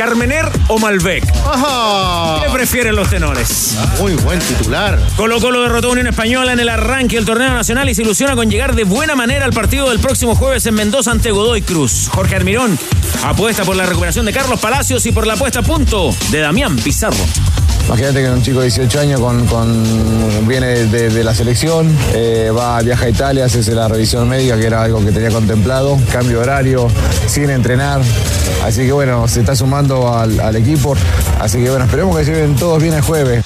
¿Carmener o Malbec? Ajá. ¿Qué prefieren los tenores? Muy buen titular. Colo Colo derrotó a Unión Española en el arranque del torneo nacional y se ilusiona con llegar de buena manera al partido del próximo jueves en Mendoza ante Godoy Cruz. Jorge Armirón apuesta por la recuperación de Carlos Palacios y por la puesta a punto de Damián Pizarro. Imagínate que un chico de 18 años con, viene de, la selección, eh, va, viaja a Italia, hace la revisión médica, que era algo que tenía contemplado, cambio horario, sin entrenar. Así que bueno, se está sumando al, al equipo. Así que bueno, esperemos que se lleven todos bien el jueves.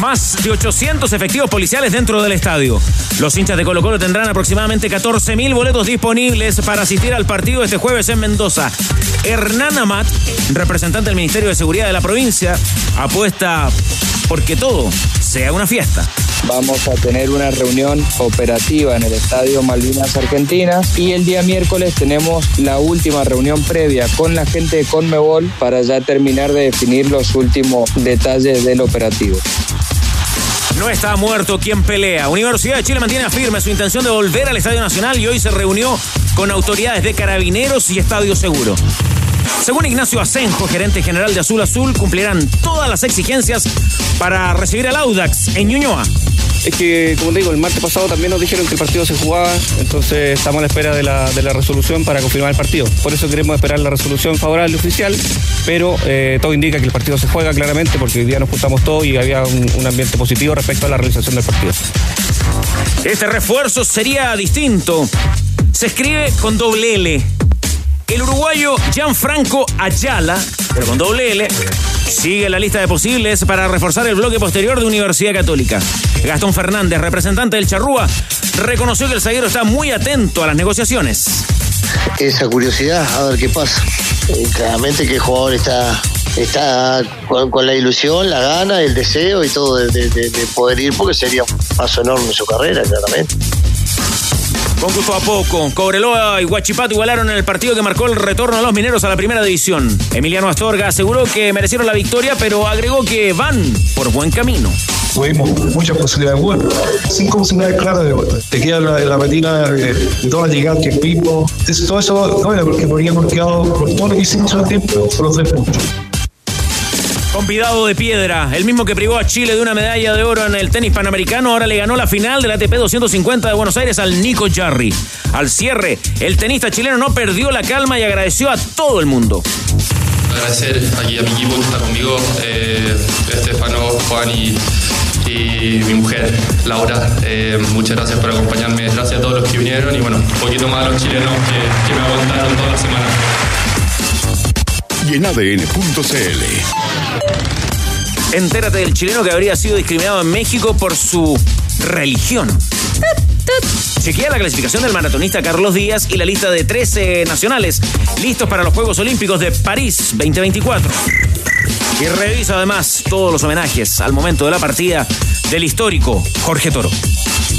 Más de 800 efectivos policiales dentro del estadio. Los hinchas de Colo Colo tendrán aproximadamente 14.000 boletos disponibles para asistir al partido este jueves en Mendoza. Hernán Amat, representante del Ministerio de Seguridad de la provincia, apuesta porque todo sea una fiesta. Vamos a tener una reunión operativa en el Estadio Malvinas Argentinas y el día miércoles tenemos la última reunión previa con la gente de Conmebol para ya terminar de definir los últimos detalles del operativo. No está muerto quien pelea. Universidad de Chile mantiene firme su intención de volver al Estadio Nacional y hoy se reunió con autoridades de carabineros y Estadio Seguro. Según Ignacio Asenjo, gerente general de Azul Azul, cumplirán todas las exigencias para recibir al Audax en Ñuñoa. Es que, como digo, el martes pasado también nos dijeron que el partido se jugaba, entonces estamos a la espera de la, de la resolución para confirmar el partido. Por eso queremos esperar la resolución favorable oficial, pero eh, todo indica que el partido se juega claramente porque hoy día nos juntamos todos y había un ambiente positivo respecto a la realización del partido. Este refuerzo sería distinto. Se escribe con doble L. El uruguayo Gianfranco Ayala, pero con doble L, sigue la lista de posibles para reforzar el bloque posterior de Universidad Católica. Gastón Fernández, representante del Charrúa, reconoció que el zaguero está muy atento a las negociaciones. esa curiosidad a ver qué pasa. Eh, claramente que el jugador está, está con, la ilusión, la gana, el deseo y todo de- de poder ir porque sería un paso enorme en su carrera, claramente. Con gusto a poco, Cobreloa y Huachipato igualaron en el partido que marcó el retorno a los mineros a la primera división. Emiliano Astorga aseguró que merecieron la victoria, pero agregó que van por buen camino. tuvimos muchas posibilidades buenas. Cinco posibilidades claras de gol. Te queda la, la retina de, de todas las llegadas que Pipo. Todo eso no porque podríamos quedado por todo lo que hicimos al tiempo, por los tres puntos. Convidado de piedra, el mismo que privó a Chile de una medalla de oro en el tenis panamericano, ahora le ganó la final del ATP 250 de Buenos Aires al Nico Jarry. Al cierre, el tenista chileno no perdió la calma y agradeció a todo el mundo. agradecer aquí a mi equipo que está conmigo, eh, Estefano, Juan y, mi mujer, Laura. Eh, muchas gracias por acompañarme, gracias a todos los que vinieron y bueno, un poquito más a los chilenos que, que me aguantaron toda la semana. Y en ADN.cl. Entérate del chileno que habría sido discriminado en México por su religión. Chequea la clasificación del maratonista Carlos Díaz y la lista de 13 nacionales listos para los Juegos Olímpicos de París 2024. Y revisa además todos los homenajes al momento de la partida del histórico Jorge Toro.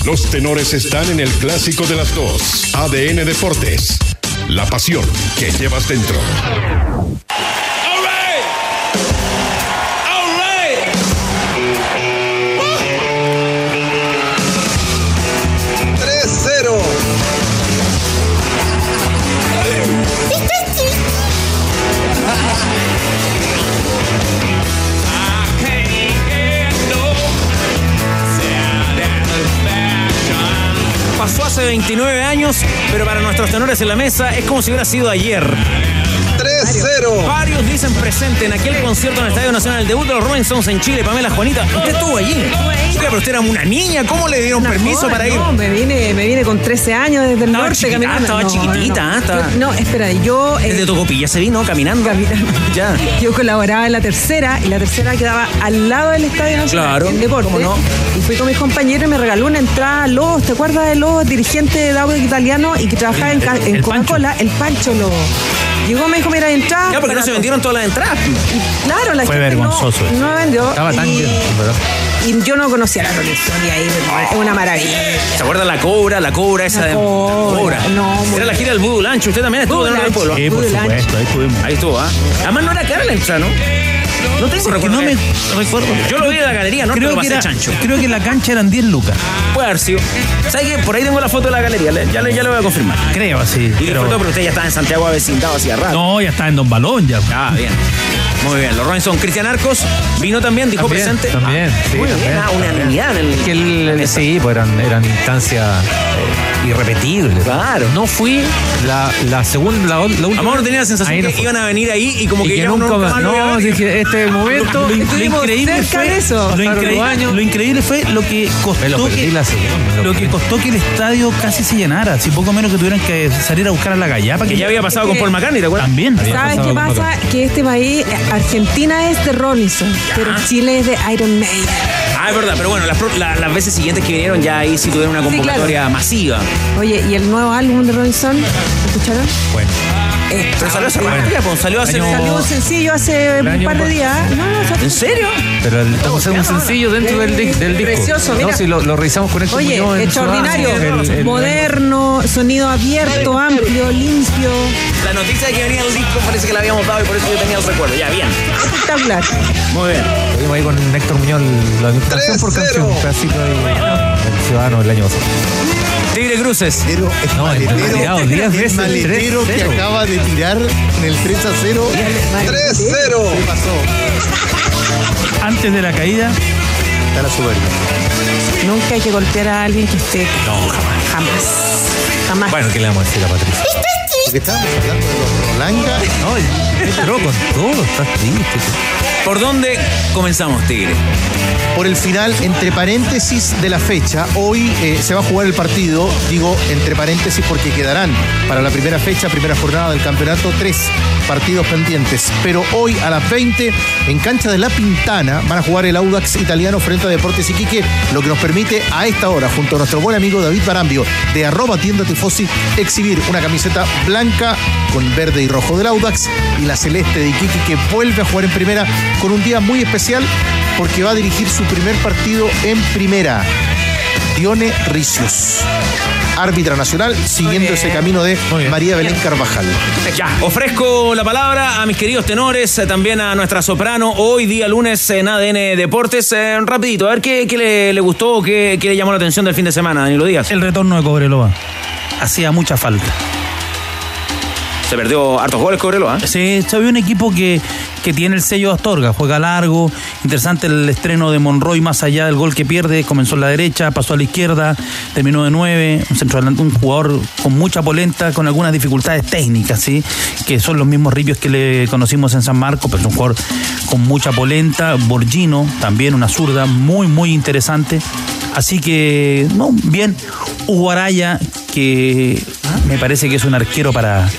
Los tenores están en el clásico de las dos. ADN Deportes. La pasión que llevas dentro. Hace 29 años, pero para nuestros tenores en la mesa es como si hubiera sido ayer. 3-0. Varios dicen presente en aquel concierto en el Estadio Nacional, el debut de los Rolling Stones en Chile. Pamela Juanita, usted estuvo allí. Oiga, pero usted era una niña, ¿cómo le dieron permiso joven, para ir? No, me vine, me vine con 13 años desde el Estaba norte chiquita, caminando. estaba No, chiquitita, no. estaba- no, espera, yo. eh, Desde Tocopilla se vino caminando. Caminando. Ya. Yo colaboraba en la tercera y la tercera quedaba al lado del Estadio Nacional, Claro, en deporte. ¿cómo no? Y fui con mis compañeros y me regaló una entrada a Lobos. ¿Te acuerdas de Lobos, dirigente de audio italiano y que trabajaba en. Coca-Cola? El Pancho Lobos. Llegó, me dijo, mira, entrada. Ya, porque no se vendieron todas las entradas. Claro, la Fue gente no- vergonzoso eso. No, vendió. Estaba tan y, y yo no conocía la Rolling Stone y ahí es una maravilla. ¿Se acuerdan la cobra? La cobra esa La de. Cobra, no, Era la gira del Voodoo Lancho. Usted también estuvo del Lancho. pueblo. Sí, por supuesto, ahí estuvimos. Ahí estuvo, ¿ah? Además no era cara la entrada, ¿no? No tengo recuerdo. no me recuerdo. Yo lo vi en la galería, no creo que, era, chancho. creo que en la cancha eran 10 lucas. Puede haber sido. ¿Sabes qué? Por ahí tengo la foto de la galería. le- Ya le, ya le voy a confirmar. Creo, sí. Y pero- pero usted ya estaba en Santiago avecindado hacía rato. No, ya estaba en Don Balón ya. Ah, bien. Muy bien. Los Robinson. Cristian Arcos vino también, dijo También, presente. también, Ah, sí, muy también, bien. Ah, unanimidad en el. Que el, sí, pues eran, eran instancias eh, irrepetibles. Claro. No fui la, la segunda, la, la última. Amor tenía la sensación no que fue. iban a venir ahí y como Y que, que ya nunca uno lo a No, ver. dije, este momento. Lo, lo Estuvimos increíble cerca fue, de eso. Lo, increíble, los años. lo increíble fue lo que lo costó que, segunda, lo lo que costó que el estadio casi se llenara. Si poco menos que tuvieran que salir a buscar a la gallapa. Que ya había pasado con Paul McCartney, ¿te acuerdas? También. ¿Sabes qué pasa? Que este país, Argentina es de Robinson, pero Chile es de Iron Maiden. Ah, es verdad, pero bueno, las, la- las veces siguientes que vinieron ya ahí sí tuvieron una Sí, convocatoria masiva. Oye, ¿y el nuevo álbum de Robinson? ¿Escucharon? Bueno. Pero salió hace bueno. rato ya, pues, salió hace... Año- Salió un sencillo hace un año par de pas- días. No, no, salió- ¿En serio? Pero el, estamos haciendo un sencillo dentro del, del disco. Precioso, mira. No, si lo, lo revisamos con Héctor Oye, extraordinario, avance, el- el- moderno, sonido abierto, amplio, limpio, La noticia de que venía el disco parece que la habíamos dado y por eso yo tenía el recuerdo. Ya, bien. espectacular. Muy bien. Tuvimos ahí con Héctor Muñoz la canción por canción, un pedacito ahí el ciudadano del año pasado. Tigre Cruces. Pero el No, el maletero, el veces, maletero que 3-0. acaba de tirar en el 3 a 0. 3-0. ¿Qué pasó? Antes de la caída, Está la soberbia. Nunca hay que golpear a alguien que esté. No, jamás. Jamás. Jamás. Bueno, ¿qué le vamos a decir a Patricia? Porque estábamos hablando de los Rolanga. No, entró con todo, está triste. ¿Por dónde comenzamos, Tigre? Por el final, entre paréntesis de la fecha, hoy eh, se va a jugar el partido, digo entre paréntesis porque quedarán para la primera fecha, primera jornada del campeonato, tres partidos pendientes. Pero hoy a las 20, en cancha de La Pintana, van a jugar el Audax italiano frente a Deportes Iquique, lo que nos permite a esta hora, junto a nuestro buen amigo David Barambio, de arroba tienda tifosi, exhibir una camiseta blanca con verde y rojo del Audax y la celeste de Iquique que vuelve a jugar en primera con un día muy especial porque va a dirigir su primer partido en primera. Dione Ricios, árbitra nacional, siguiendo ese camino de María Belén Carvajal. Ya, ofrezco la palabra a mis queridos tenores, eh, también a nuestra soprano, hoy día lunes en ADN Deportes. Eh, rapidito, a ver qué, qué le, le gustó o qué, qué le llamó la atención del fin de semana, Danilo Díaz. el retorno de Cobreloa. Hacía mucha falta. Se perdió hartos goles Cobreloa. ¿eh? Sí, se ve un equipo que, que tiene el sello de Astorga, juega largo, interesante el estreno de Monroy más allá del gol que pierde, comenzó en la derecha, pasó a la izquierda, terminó de nueve, un centro un jugador con mucha polenta, con algunas dificultades técnicas, ¿sí? que son los mismos ripios que le conocimos en San Marcos, pero es un jugador con mucha polenta, Borgino, también una zurda muy, muy interesante. Así que, no, bien, Hugo Araya, que me parece que es un arquero para,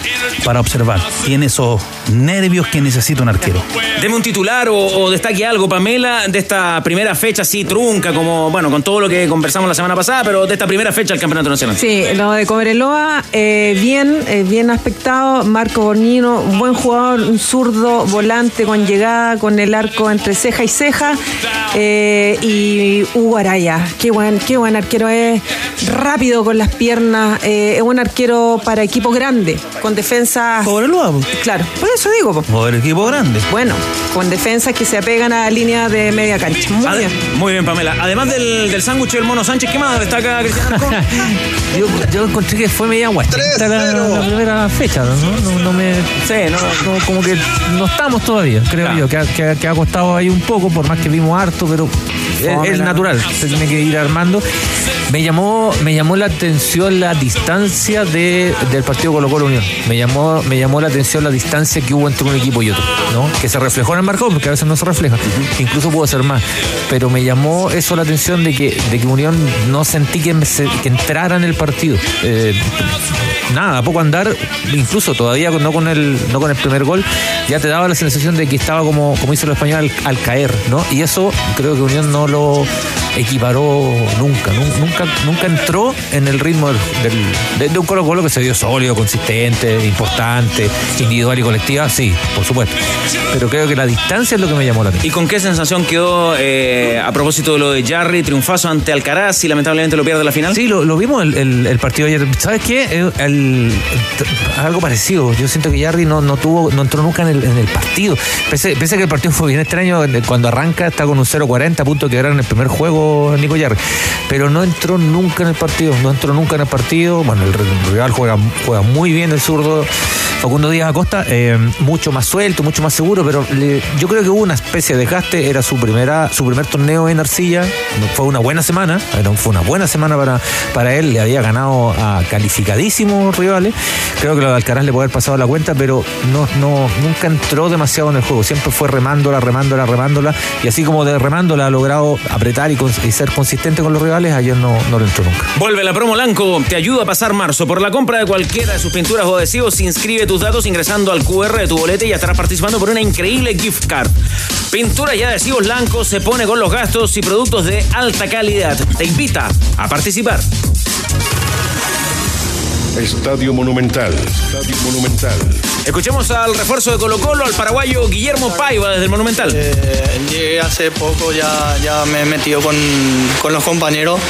para observar. Tiene esos nervios que necesita un arquero. Deme un titular o, o destaque algo, Pamela, de esta primera fecha así trunca, como, bueno, con todo lo que conversamos la semana pasada, pero de esta primera fecha del Campeonato Nacional. Sí, lo de Cobreloa, eh, bien, eh, bien aspectado. Marco Bornino, buen jugador, un zurdo, volante con llegada, con el arco entre ceja y ceja. Eh, y Hugo Araya, qué buen, qué buen arquero es, rápido con las piernas, eh, es un arquero para equipo grande, con defensa. Cobreloa. Claro, por eso digo, po. el equipo grande. bueno, con defensas que se apegan a la línea de media cancha. Muy Ade- bien. Muy bien, Pamela. Además del, del sándwich del Mono Sánchez, ¿qué más destaca Cristian? Yo, yo encontré que fue media guachita la, la primera fecha, ¿no? No, no me. Sí, no, no, como que no estamos todavía, creo Claro. yo, que ha, que, ha- que ha costado ahí un poco, por más que vimos harto, pero es, es natural, se tiene que ir armando. Me llamó, me llamó la atención la distancia de, del partido Colo Colo Unión. Me llamó, me llamó la atención la distancia que hubo entre un equipo y otro, ¿no? Que se reflejó en el marcador, porque a veces no se refleja, que incluso pudo ser más. Pero me llamó eso la atención de que, de que Unión no sentí que, se- que entrara en el partido. Eh, nada, a poco andar, incluso todavía no con el, no con el primer gol, ya te daba la sensación de que estaba como, como dice los españoles, al, al caer, ¿no? Y eso creo que Unión no lo equiparó nunca, nu- nunca nunca, entró en el ritmo del, de, un Colo Colo que se dio sólido, consistente, importante, individual y colectiva, sí, por supuesto. Pero creo que la distancia es lo que me llamó la atención. ¿Y con qué sensación quedó eh, a propósito de lo de Jarry, triunfazo ante Alcaraz y lamentablemente lo pierde la final? Sí, lo, vimos el, el, partido ayer. ¿Sabes qué? algo parecido. Yo siento que Jarry no, no tuvo, no entró nunca en el, en el partido. Pese, pese, que el partido fue bien extraño, cuando arranca está con un 0-40, a punto de quedar en el primer juego Nico Jarry. Pero no entró nunca en el partido, no entró nunca en el partido. Bueno, el rival juega, juega muy bien el zurdo. Facundo Díaz Acosta, eh, mucho más suelto, mucho más seguro, pero yo creo que hubo una especie de desgaste. Era su primera, su primer torneo en Arcilla. Fue una buena semana, fue una buena semana para, para él. Le había ganado a calificadísimos rivales. Creo que lo de Alcaraz le puede haber pasado la cuenta, pero no, no, nunca entró demasiado en el juego. Siempre fue remándola, remándola, remándola. Y así como de remándola ha logrado apretar y, ser consistente con los rivales, ayer no, no lo entró nunca. Vuelve la promo Lanco, te ayuda a pasar marzo. Por la compra de cualquiera de sus pinturas o adhesivos, inscribe tus datos ingresando al QR de tu boleta y estarás participando por una increíble gift card. Pintura y adhesivos blancos se pone con los gastos y productos de alta calidad. Te invita a participar. Estadio Monumental. Estadio Monumental. Escuchemos al refuerzo de Colo Colo, al paraguayo Guillermo Paiva desde el Monumental. Eh, llegué hace poco, ya, ya me he metido con, con los compañeros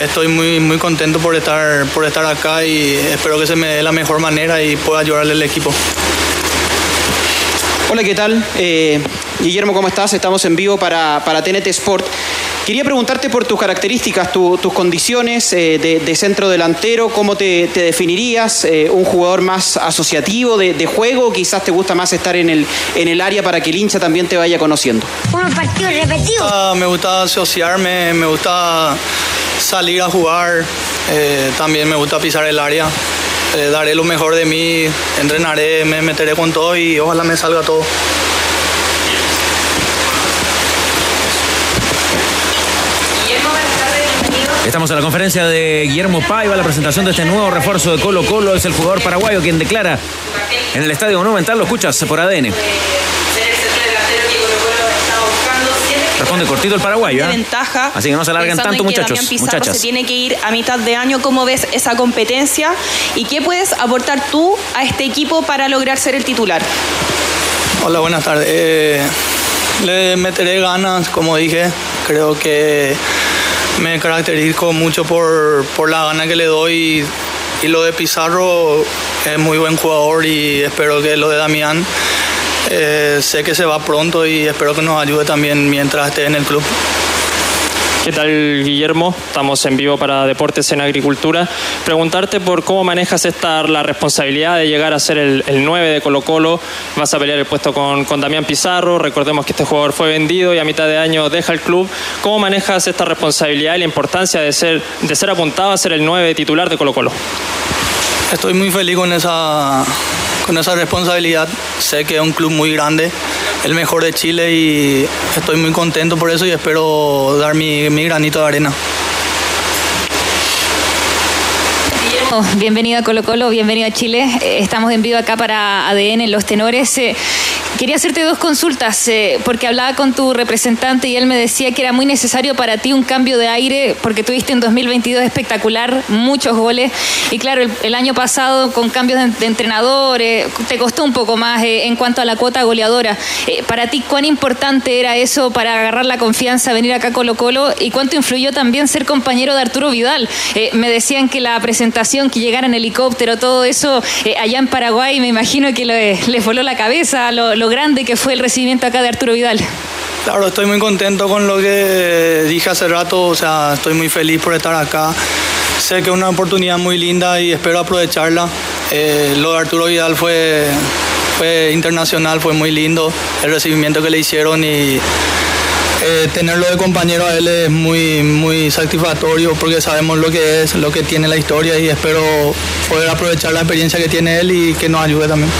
estoy muy, muy contento por estar, por estar acá y espero que se me dé la mejor manera y pueda ayudarle al equipo. Hola, ¿qué tal? Eh, Guillermo, ¿cómo estás? Estamos en vivo para, para TNT Sport. Quería preguntarte por tus características, tus condiciones eh, de, centro delantero, cómo te, definirías, eh, un jugador más asociativo de, juego, quizás te gusta más estar en el, en el área para que el hincha también te vaya conociendo. Unos partidos repetidos. Ah, me gusta asociarme, me gusta salir a jugar, eh, también me gusta pisar el área. daré lo mejor de mí, entrenaré, me meteré con todo y ojalá me salga todo. Estamos en la conferencia de Guillermo Paiva, la presentación de este nuevo refuerzo de Colo Colo. Es el jugador paraguayo quien declara en el Estadio Monumental. Lo escuchas por ADN. Responde cortito el paraguayo. ¿eh? ventaja. Así que no se alargan tanto, muchachos. Muchachas. Se tiene que ir a mitad de año. ¿Cómo ves esa competencia? ¿Y qué puedes aportar tú a este equipo para lograr ser el titular? Hola, buenas tardes. Eh, le meteré ganas, como dije. Creo que me caracterizo mucho por, la gana que le doy y, lo de Pizarro es muy buen jugador y espero que lo de Damián eh, sé que se va pronto y espero que nos ayude también mientras esté en el club. ¿Qué tal, Guillermo? Estamos en vivo para Deportes en Agricultura. Preguntarte por cómo manejas esta la responsabilidad de llegar a ser el, 9 de Colo Colo. Vas a pelear el puesto con, con, Damián Pizarro. Recordemos que este jugador fue vendido y a mitad de año deja el club. ¿Cómo manejas esta responsabilidad y la importancia de ser, de ser apuntado a ser el 9 titular de Colo Colo? Estoy muy feliz con esa, con esa responsabilidad. Sé que es un club muy grande el mejor de Chile y estoy muy contento por eso y espero dar mi, mi granito de arena. Bienvenido a Colo Colo, bienvenido a Chile. Eh, estamos en vivo acá para ADN Los Tenores. Eh, Quería hacerte dos consultas, eh, porque hablaba con tu representante y él me decía que era muy necesario para ti un cambio de aire, porque tuviste en 2022 espectacular, muchos goles, y claro, el, año pasado con cambios de, entrenador, te costó un poco más eh, en cuanto a la cuota goleadora. Eh, para ti, ¿cuán importante era eso para agarrar la confianza, venir acá a Colo Colo, y cuánto influyó también ser compañero de Arturo Vidal? me decían que la presentación, que llegara en helicóptero, todo eso, allá en Paraguay, me imagino que le, le voló la cabeza, lo, lo grande que fue el recibimiento acá de Arturo Vidal. Claro, estoy muy contento con lo que dije hace rato, o sea, estoy muy feliz por estar acá. Sé que es una oportunidad muy linda y espero aprovecharla. Eh, lo de Arturo Vidal fue, fue internacional, fue muy lindo el recibimiento que le hicieron y eh, tenerlo de compañero a él es muy, muy satisfactorio porque sabemos lo que es, lo que tiene la historia y espero poder aprovechar la experiencia que tiene él y que nos ayude también.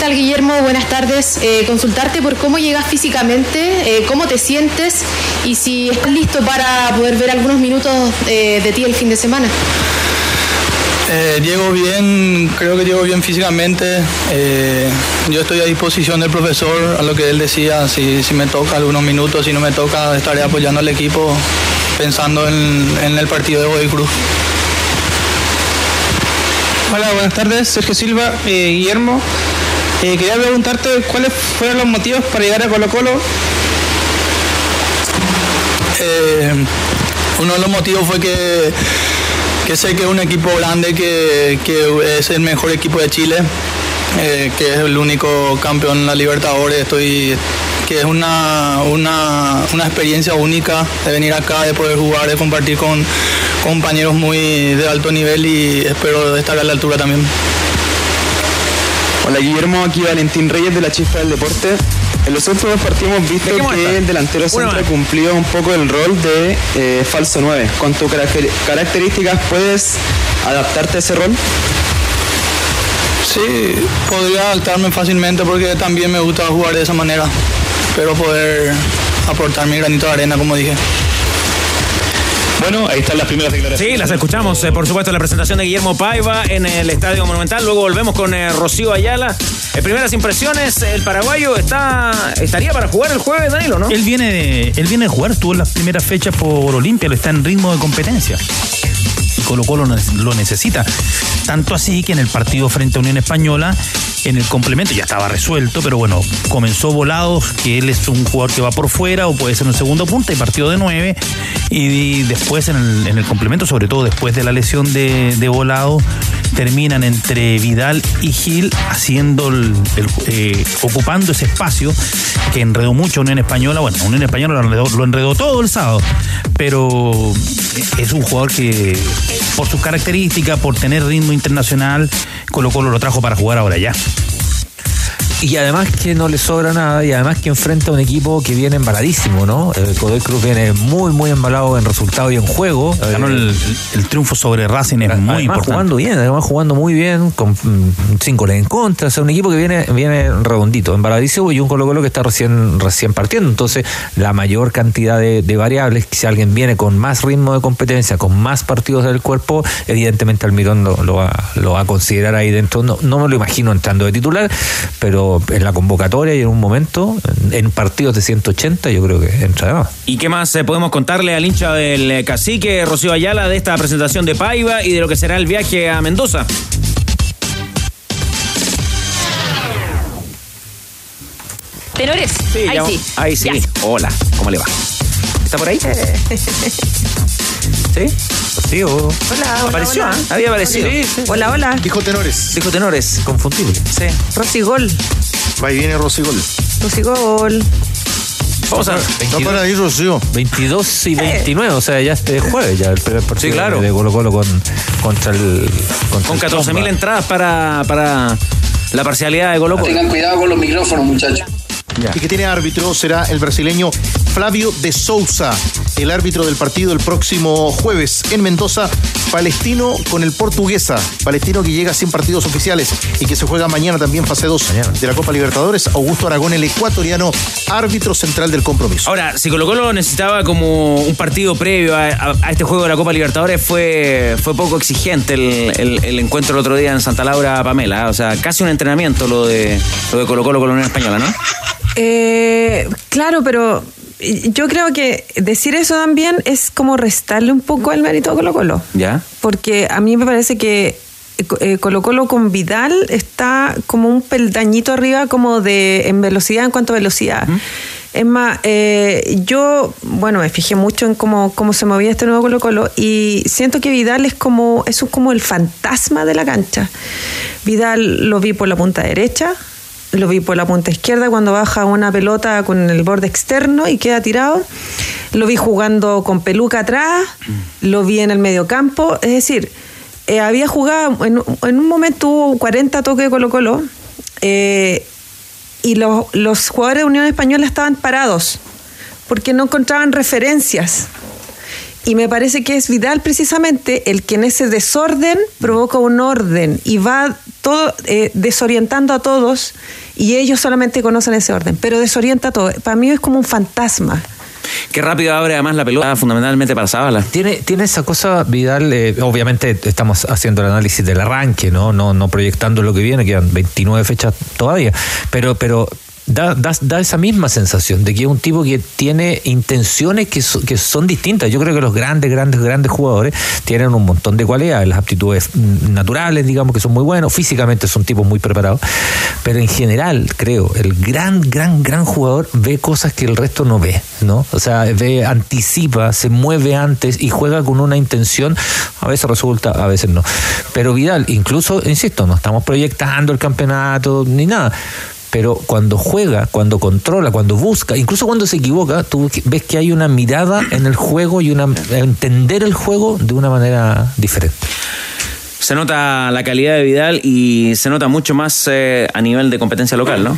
¿Qué tal Guillermo? Buenas tardes. Eh, consultarte por cómo llegas físicamente, eh, cómo te sientes y si estás listo para poder ver algunos minutos eh, de ti el fin de semana. llego bien, creo que llego bien físicamente. yo estoy a disposición del profesor, a lo que él decía, si, si me toca algunos minutos, si no me toca, estaré apoyando al equipo pensando en, en el partido de Godoy Cruz. Hola, buenas tardes, Sergio Silva, eh, Guillermo. Eh, quería preguntarte cuáles fueron los motivos para llegar a Colo Colo. Eh, uno de los motivos fue que, sé que es un equipo grande, que, es el mejor equipo de Chile, eh, que es el único campeón en la Libertadores. Que es una, una, una experiencia única de venir acá, de poder jugar, de compartir con compañeros muy de alto nivel y espero estar a la altura también. Hola Guillermo, aquí Valentín Reyes de la Chispa del Deporte. En los últimos partidos hemos visto que el delantero siempre cumplió un poco el rol de eh, falso 9. Con tus características, ¿puedes adaptarte a ese rol? Sí, podría adaptarme fácilmente porque también me gusta jugar de esa manera, pero poder aportar mi granito de arena, como dije. Bueno, ahí están las primeras declaraciones. Sí, las escuchamos, eh, por supuesto, la presentación de Guillermo Paiva en el Estadio Monumental. Luego volvemos con eh, Rocío Ayala. Eh, primeras impresiones, el paraguayo está estaría para jugar el jueves, Danilo, ¿no? Él viene de, él viene a jugar, estuvo en las primeras fechas por Olimpia, lo está en ritmo de competencia. Y Colo Colo lo necesita. Tanto así que en el partido frente a Unión Española, en el complemento ya estaba resuelto, pero bueno, comenzó Volados, que él es un jugador que va por fuera o puede ser un segundo punta y partido de nueve. Y, después en el, en el, complemento, sobre todo después de la lesión de, de Volado, terminan entre Vidal y Gil haciendo el, eh, ocupando ese espacio que enredó mucho Unión Española. Bueno, Unión Española lo enredó, lo enredó todo el sábado, pero es un jugador que por sus características, por tener ritmo internacional, Colo Colo lo trajo para jugar ahora ya. Y además que no le sobra nada y además que enfrenta a un equipo que viene embaladísimo, ¿no? El Godoy Cruz viene muy, muy embalado en resultado y en juego. Ganó el, triunfo sobre Racing es muy además importante. jugando bien, además jugando muy bien, con mm, cinco goles en contra. O sea, un equipo que viene, viene redondito, embaladísimo y un Colo Colo que está recién, recién partiendo. Entonces, la mayor cantidad de, variables, si alguien viene con más ritmo de competencia, con más partidos del cuerpo, evidentemente Almirón lo, lo, va, lo va a considerar ahí dentro. No, no me lo imagino entrando de titular, pero en la convocatoria y en un momento, en, partidos de 180, yo creo que entra ¿Y qué más eh, podemos contarle al hincha del eh, cacique Rocío Ayala de esta presentación de Paiva y de lo que será el viaje a Mendoza? Tenores, ahí sí. Ahí sí. Hola, ¿cómo le va? ¿Está por ahí? ¿Sí? Sí, Hola, ¿Apareció? Hola. Había aparecido. Hola, hola. Dijo tenores. Dijo tenores. Confundible. Sí. Rosigol. Va y viene Rosigol. Rosigol. Vamos a ver. para ahí, Rocío. 22 y 29, o sea, ya este jueves ya el primer partido sí, claro. de Colo Colo con, contra el. con 14.000 entradas para, para la parcialidad de Colo Colo. Tengan cuidado con los micrófonos, muchachos. Y que tiene árbitro será el brasileño Flavio de Souza, el árbitro del partido el próximo jueves en Mendoza, Palestino con el Portuguesa, Palestino que llega sin partidos oficiales y que se juega mañana también fase 2 de la Copa Libertadores, Augusto Aragón, el ecuatoriano, árbitro central del compromiso. Ahora, si Colo Colo necesitaba como un partido previo a, este juego de la Copa Libertadores, fue, fue poco exigente el, encuentro el otro día en Santa Laura Pamela, o sea, casi un entrenamiento lo de, lo de Colo Colo con la Unión Española, ¿no? Eh, claro, pero yo creo que decir eso también es como restarle un poco al mérito a Colo Colo. ¿Ya? Porque a mí me parece que eh, Colo Colo con Vidal está como un peldañito arriba como de en velocidad en cuanto a velocidad. Es más, eh, yo, bueno, me fijé mucho en cómo, cómo se movía este nuevo Colo Colo y siento que Vidal es como, es como el fantasma de la cancha. Vidal lo vi por la punta derecha, lo vi por la punta izquierda cuando baja una pelota con el borde externo y queda tirado. Lo vi jugando con peluca atrás, lo vi en el medio campo. Es decir, eh, había jugado, en, un momento hubo 40 toques de Colo Colo eh, y los, los jugadores de Unión Española estaban parados porque no encontraban referencias. Y me parece que es Vidal precisamente el que en ese desorden provoca un orden y va todo eh, desorientando a todos y ellos solamente conocen ese orden, pero desorienta a todos. Para mí es como un fantasma. Qué rápido abre además la pelota, fundamentalmente para Zabala. Tiene, tiene esa cosa, Vidal, eh, obviamente estamos haciendo el análisis del arranque, ¿no? No, no proyectando lo que viene, quedan 29 fechas todavía, pero, pero da, da, da, esa misma sensación de que es un tipo que tiene intenciones que, so, que son distintas. Yo creo que los grandes, grandes, grandes jugadores tienen un montón de cualidades, las aptitudes naturales, digamos, que son muy buenos, físicamente son tipos muy preparados, pero en general, creo, el gran, gran, gran jugador ve cosas que el resto no ve, ¿no? O sea, ve, anticipa, se mueve antes y juega con una intención, a veces resulta, a veces no. Pero Vidal, incluso, insisto, no estamos proyectando el campeonato ni nada pero cuando juega, cuando controla, cuando busca, incluso cuando se equivoca, tú ves que hay una mirada en el juego y una entender el juego de una manera diferente. Se nota la calidad de Vidal y se nota mucho más eh, a nivel de competencia local, ¿no?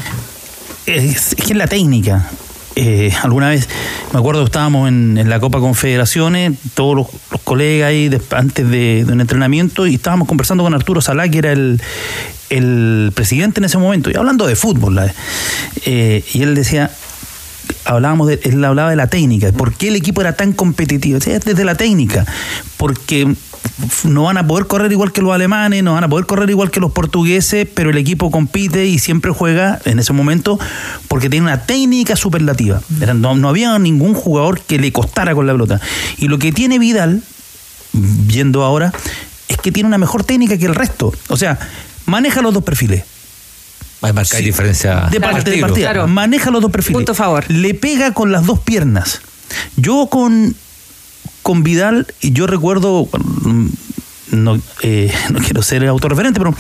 Es, es que es la técnica. Eh, alguna vez, me acuerdo, estábamos en, en la Copa Confederaciones, todos los, los colegas ahí de, antes de, de, un entrenamiento, y estábamos conversando con Arturo Salá, que era el, el presidente en ese momento, y hablando de fútbol, eh, y él decía, hablábamos de, él hablaba de la técnica, ¿por qué el equipo era tan competitivo? Decía, desde la técnica, porque no van a poder correr igual que los alemanes, no van a poder correr igual que los portugueses, pero el equipo compite y siempre juega en ese momento porque tiene una técnica superlativa. No, no había ningún jugador que le costara con la pelota. Y lo que tiene Vidal, viendo ahora, es que tiene una mejor técnica que el resto. O sea, maneja los dos perfiles. Hay marcar sí. diferencia de parte de partida. Claro. Maneja los dos perfiles. Punto favor. Le pega con las dos piernas. Yo con con Vidal, y yo recuerdo, no, eh, no quiero ser autorreferente, pero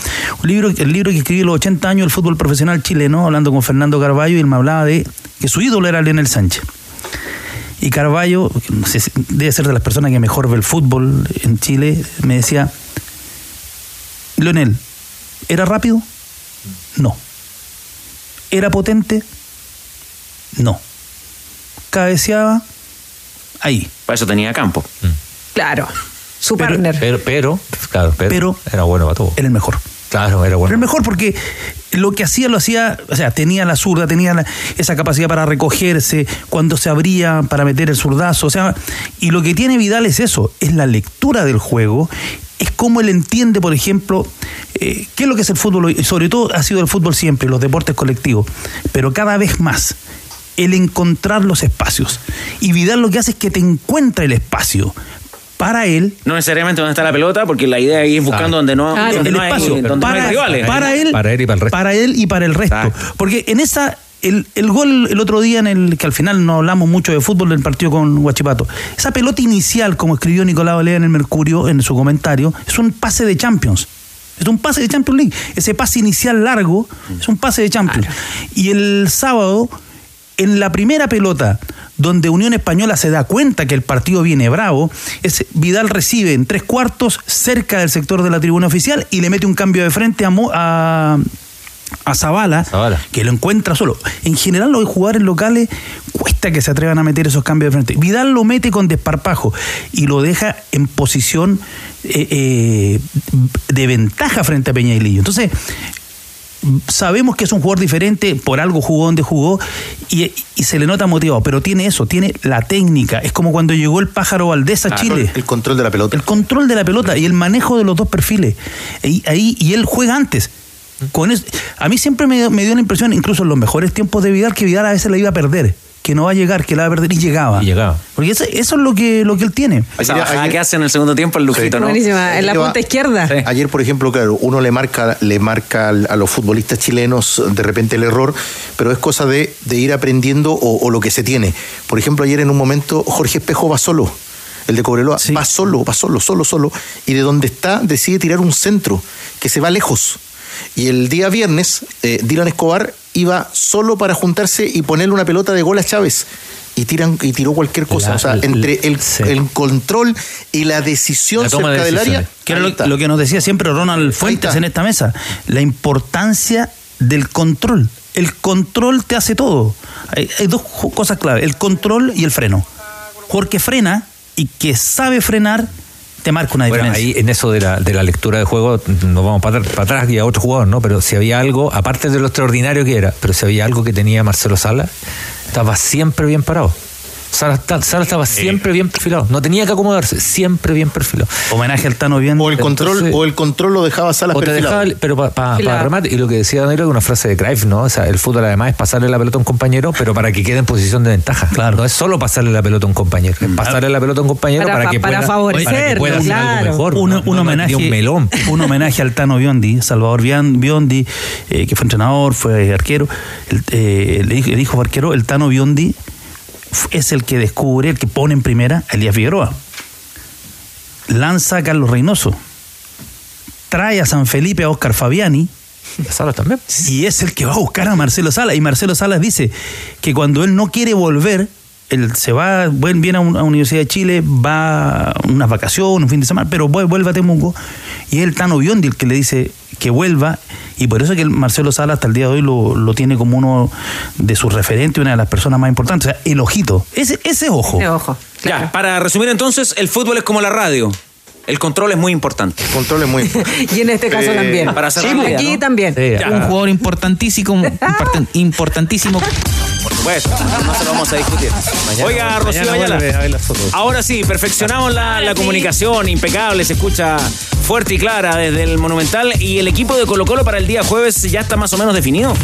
un libro, el libro que escribí a los 80 años, El fútbol profesional chileno, hablando con Fernando Carballo, y él me hablaba de que su ídolo era Leonel Sánchez. Y Carballo, no sé, debe ser de las personas que mejor ve el fútbol en Chile, me decía, Leonel, ¿era rápido? No. ¿Era potente? No. ¿Cabeceaba? Ahí. Para eso tenía campo. Mm. Claro. Su pero, partner. Pero, pero, claro, pero, pero, era bueno para todo. Era el mejor. Claro, era bueno. Era el mejor porque lo que hacía lo hacía, o sea, tenía la zurda, tenía la, esa capacidad para recogerse, cuando se abría para meter el zurdazo, o sea, y lo que tiene Vidal es eso, es la lectura del juego, es cómo él entiende, por ejemplo, eh, qué es lo que es el fútbol, y sobre todo ha sido el fútbol siempre, los deportes colectivos, pero cada vez más el encontrar los espacios. Y Vidal lo que hace es que te encuentra el espacio. Para él. No necesariamente donde está la pelota, porque la idea es ir buscando donde no, claro, donde el no espacio, hay, donde para, no hay rivales. Para él, para él y para el resto. Para él y para el resto. Porque en esa. El, el, gol el otro día en el que al final no hablamos mucho de fútbol del partido con Huachipato. Esa pelota inicial, como escribió Nicolás Olea en el Mercurio en su comentario, es un pase de Champions. Es un pase de Champions League. Ese pase inicial largo es un pase de Champions. Y el sábado en la primera pelota donde Unión Española se da cuenta que el partido viene bravo, es Vidal recibe en tres cuartos cerca del sector de la tribuna oficial y le mete un cambio de frente a, Mo, a, a Zavala, Zavala, que lo encuentra solo. En general los jugadores locales cuesta que se atrevan a meter esos cambios de frente. Vidal lo mete con desparpajo y lo deja en posición eh, eh, de ventaja frente a Peñailillo. Entonces, sabemos que es un jugador diferente, por algo jugó donde jugó y, y, se le nota motivado, pero tiene eso, tiene la técnica. Es como cuando llegó el pájaro Valdés a claro, Chile. El control de la pelota. El control de la pelota y el manejo de los dos perfiles. Y, ahí, y él juega antes. Con eso, a mí siempre me, me, dio la impresión, incluso en los mejores tiempos de Vidal, que Vidal a veces la iba a perder. Que no va a llegar, que la va a perder y llegaba. Y llegaba. Porque eso, eso es lo que, lo que él tiene. Esa bajada que hace en el segundo tiempo el lujito, sí. ¿no? Buenísima, en la punta izquierda. Sí. Ayer, por ejemplo, claro, uno le marca, le marca a los futbolistas chilenos de repente el error, pero es cosa de, de ir aprendiendo o, o, lo que se tiene. Por ejemplo, ayer en un momento Jorge Espejo va solo. El de Cobreloa sí. va solo, va solo, solo, solo. Y de donde está decide tirar un centro que se va lejos. Y el día viernes, eh, Dylan Escobar iba solo para juntarse y ponerle una pelota de gol a Chávez y tiran y tiró cualquier cosa. La, o sea, entre el, sí. el, control y la decisión la cerca de del área. Que era lo, lo, que nos decía siempre Ronald Fuentes en esta mesa. La importancia del control. El control te hace todo. Hay, hay dos cosas clave: el control y el freno. Porque frena y que sabe frenar te marca una diferencia. Bueno, ahí en eso de la, de la lectura de juego nos vamos para, para atrás y a otro jugador, ¿no? Pero si había algo, aparte de lo extraordinario que era, pero si había algo que tenía Marcelo Sala, estaba siempre bien parado. Sala, Sala estaba siempre bien perfilado. No tenía que acomodarse, siempre bien perfilado. Homenaje al Tano bien. O el control, o el control lo dejaba Salas o te perfilado. dejaba, pero para remate, y lo que decía Danilo, una frase de Cruyff, ¿no? O sea, el fútbol además es pasarle la pelota a un compañero, pero para que quede en posición de ventaja. Claro. No es solo pasarle la pelota a un compañero, es pasarle la pelota a un compañero para, Para que para pueda, favorecer, para que pueda hacer claro. algo mejor. Un, ¿no? un No, no, homenaje, un melón. un homenaje al Tano Biondi, Salvador Biondi, eh, que fue entrenador, fue arquero. El, eh, le dijo, le dijo arquero, el Tano Biondi es el que descubre, el que pone en primera a Elías Figueroa. Lanza a Carlos Reynoso. Trae a San Felipe a Oscar Fabiani. Salas también. Y es el que va a buscar a Marcelo Salas. Y Marcelo Salas dice que cuando él no quiere volver, él se va, viene a una Universidad de Chile, va a unas vacaciones, un fin de semana, pero vuel- vuelve a Temuco. Y es el Tano Biondi el que le dice que vuelva. Y por eso es que el Marcelo Salas hasta el día de hoy lo, lo tiene como uno de sus referentes, una de las personas más importantes. O sea, el ojito. Ese, ese ojo. Ese ojo. Ya, para resumir entonces, el fútbol es como la radio. El control es muy importante. El control es muy importante. Y en este caso Eh, también. para Sí, aquí ¿no? también. Un jugador importantísimo, importan- importantísimo. Por supuesto, no se lo vamos a discutir. Oiga, Rocío mañana Ayala. Ahora sí, perfeccionamos la, la comunicación, impecable, se escucha fuerte y clara desde el Monumental. ¿Y el equipo de Colo Colo para el día jueves ya está más o menos definido?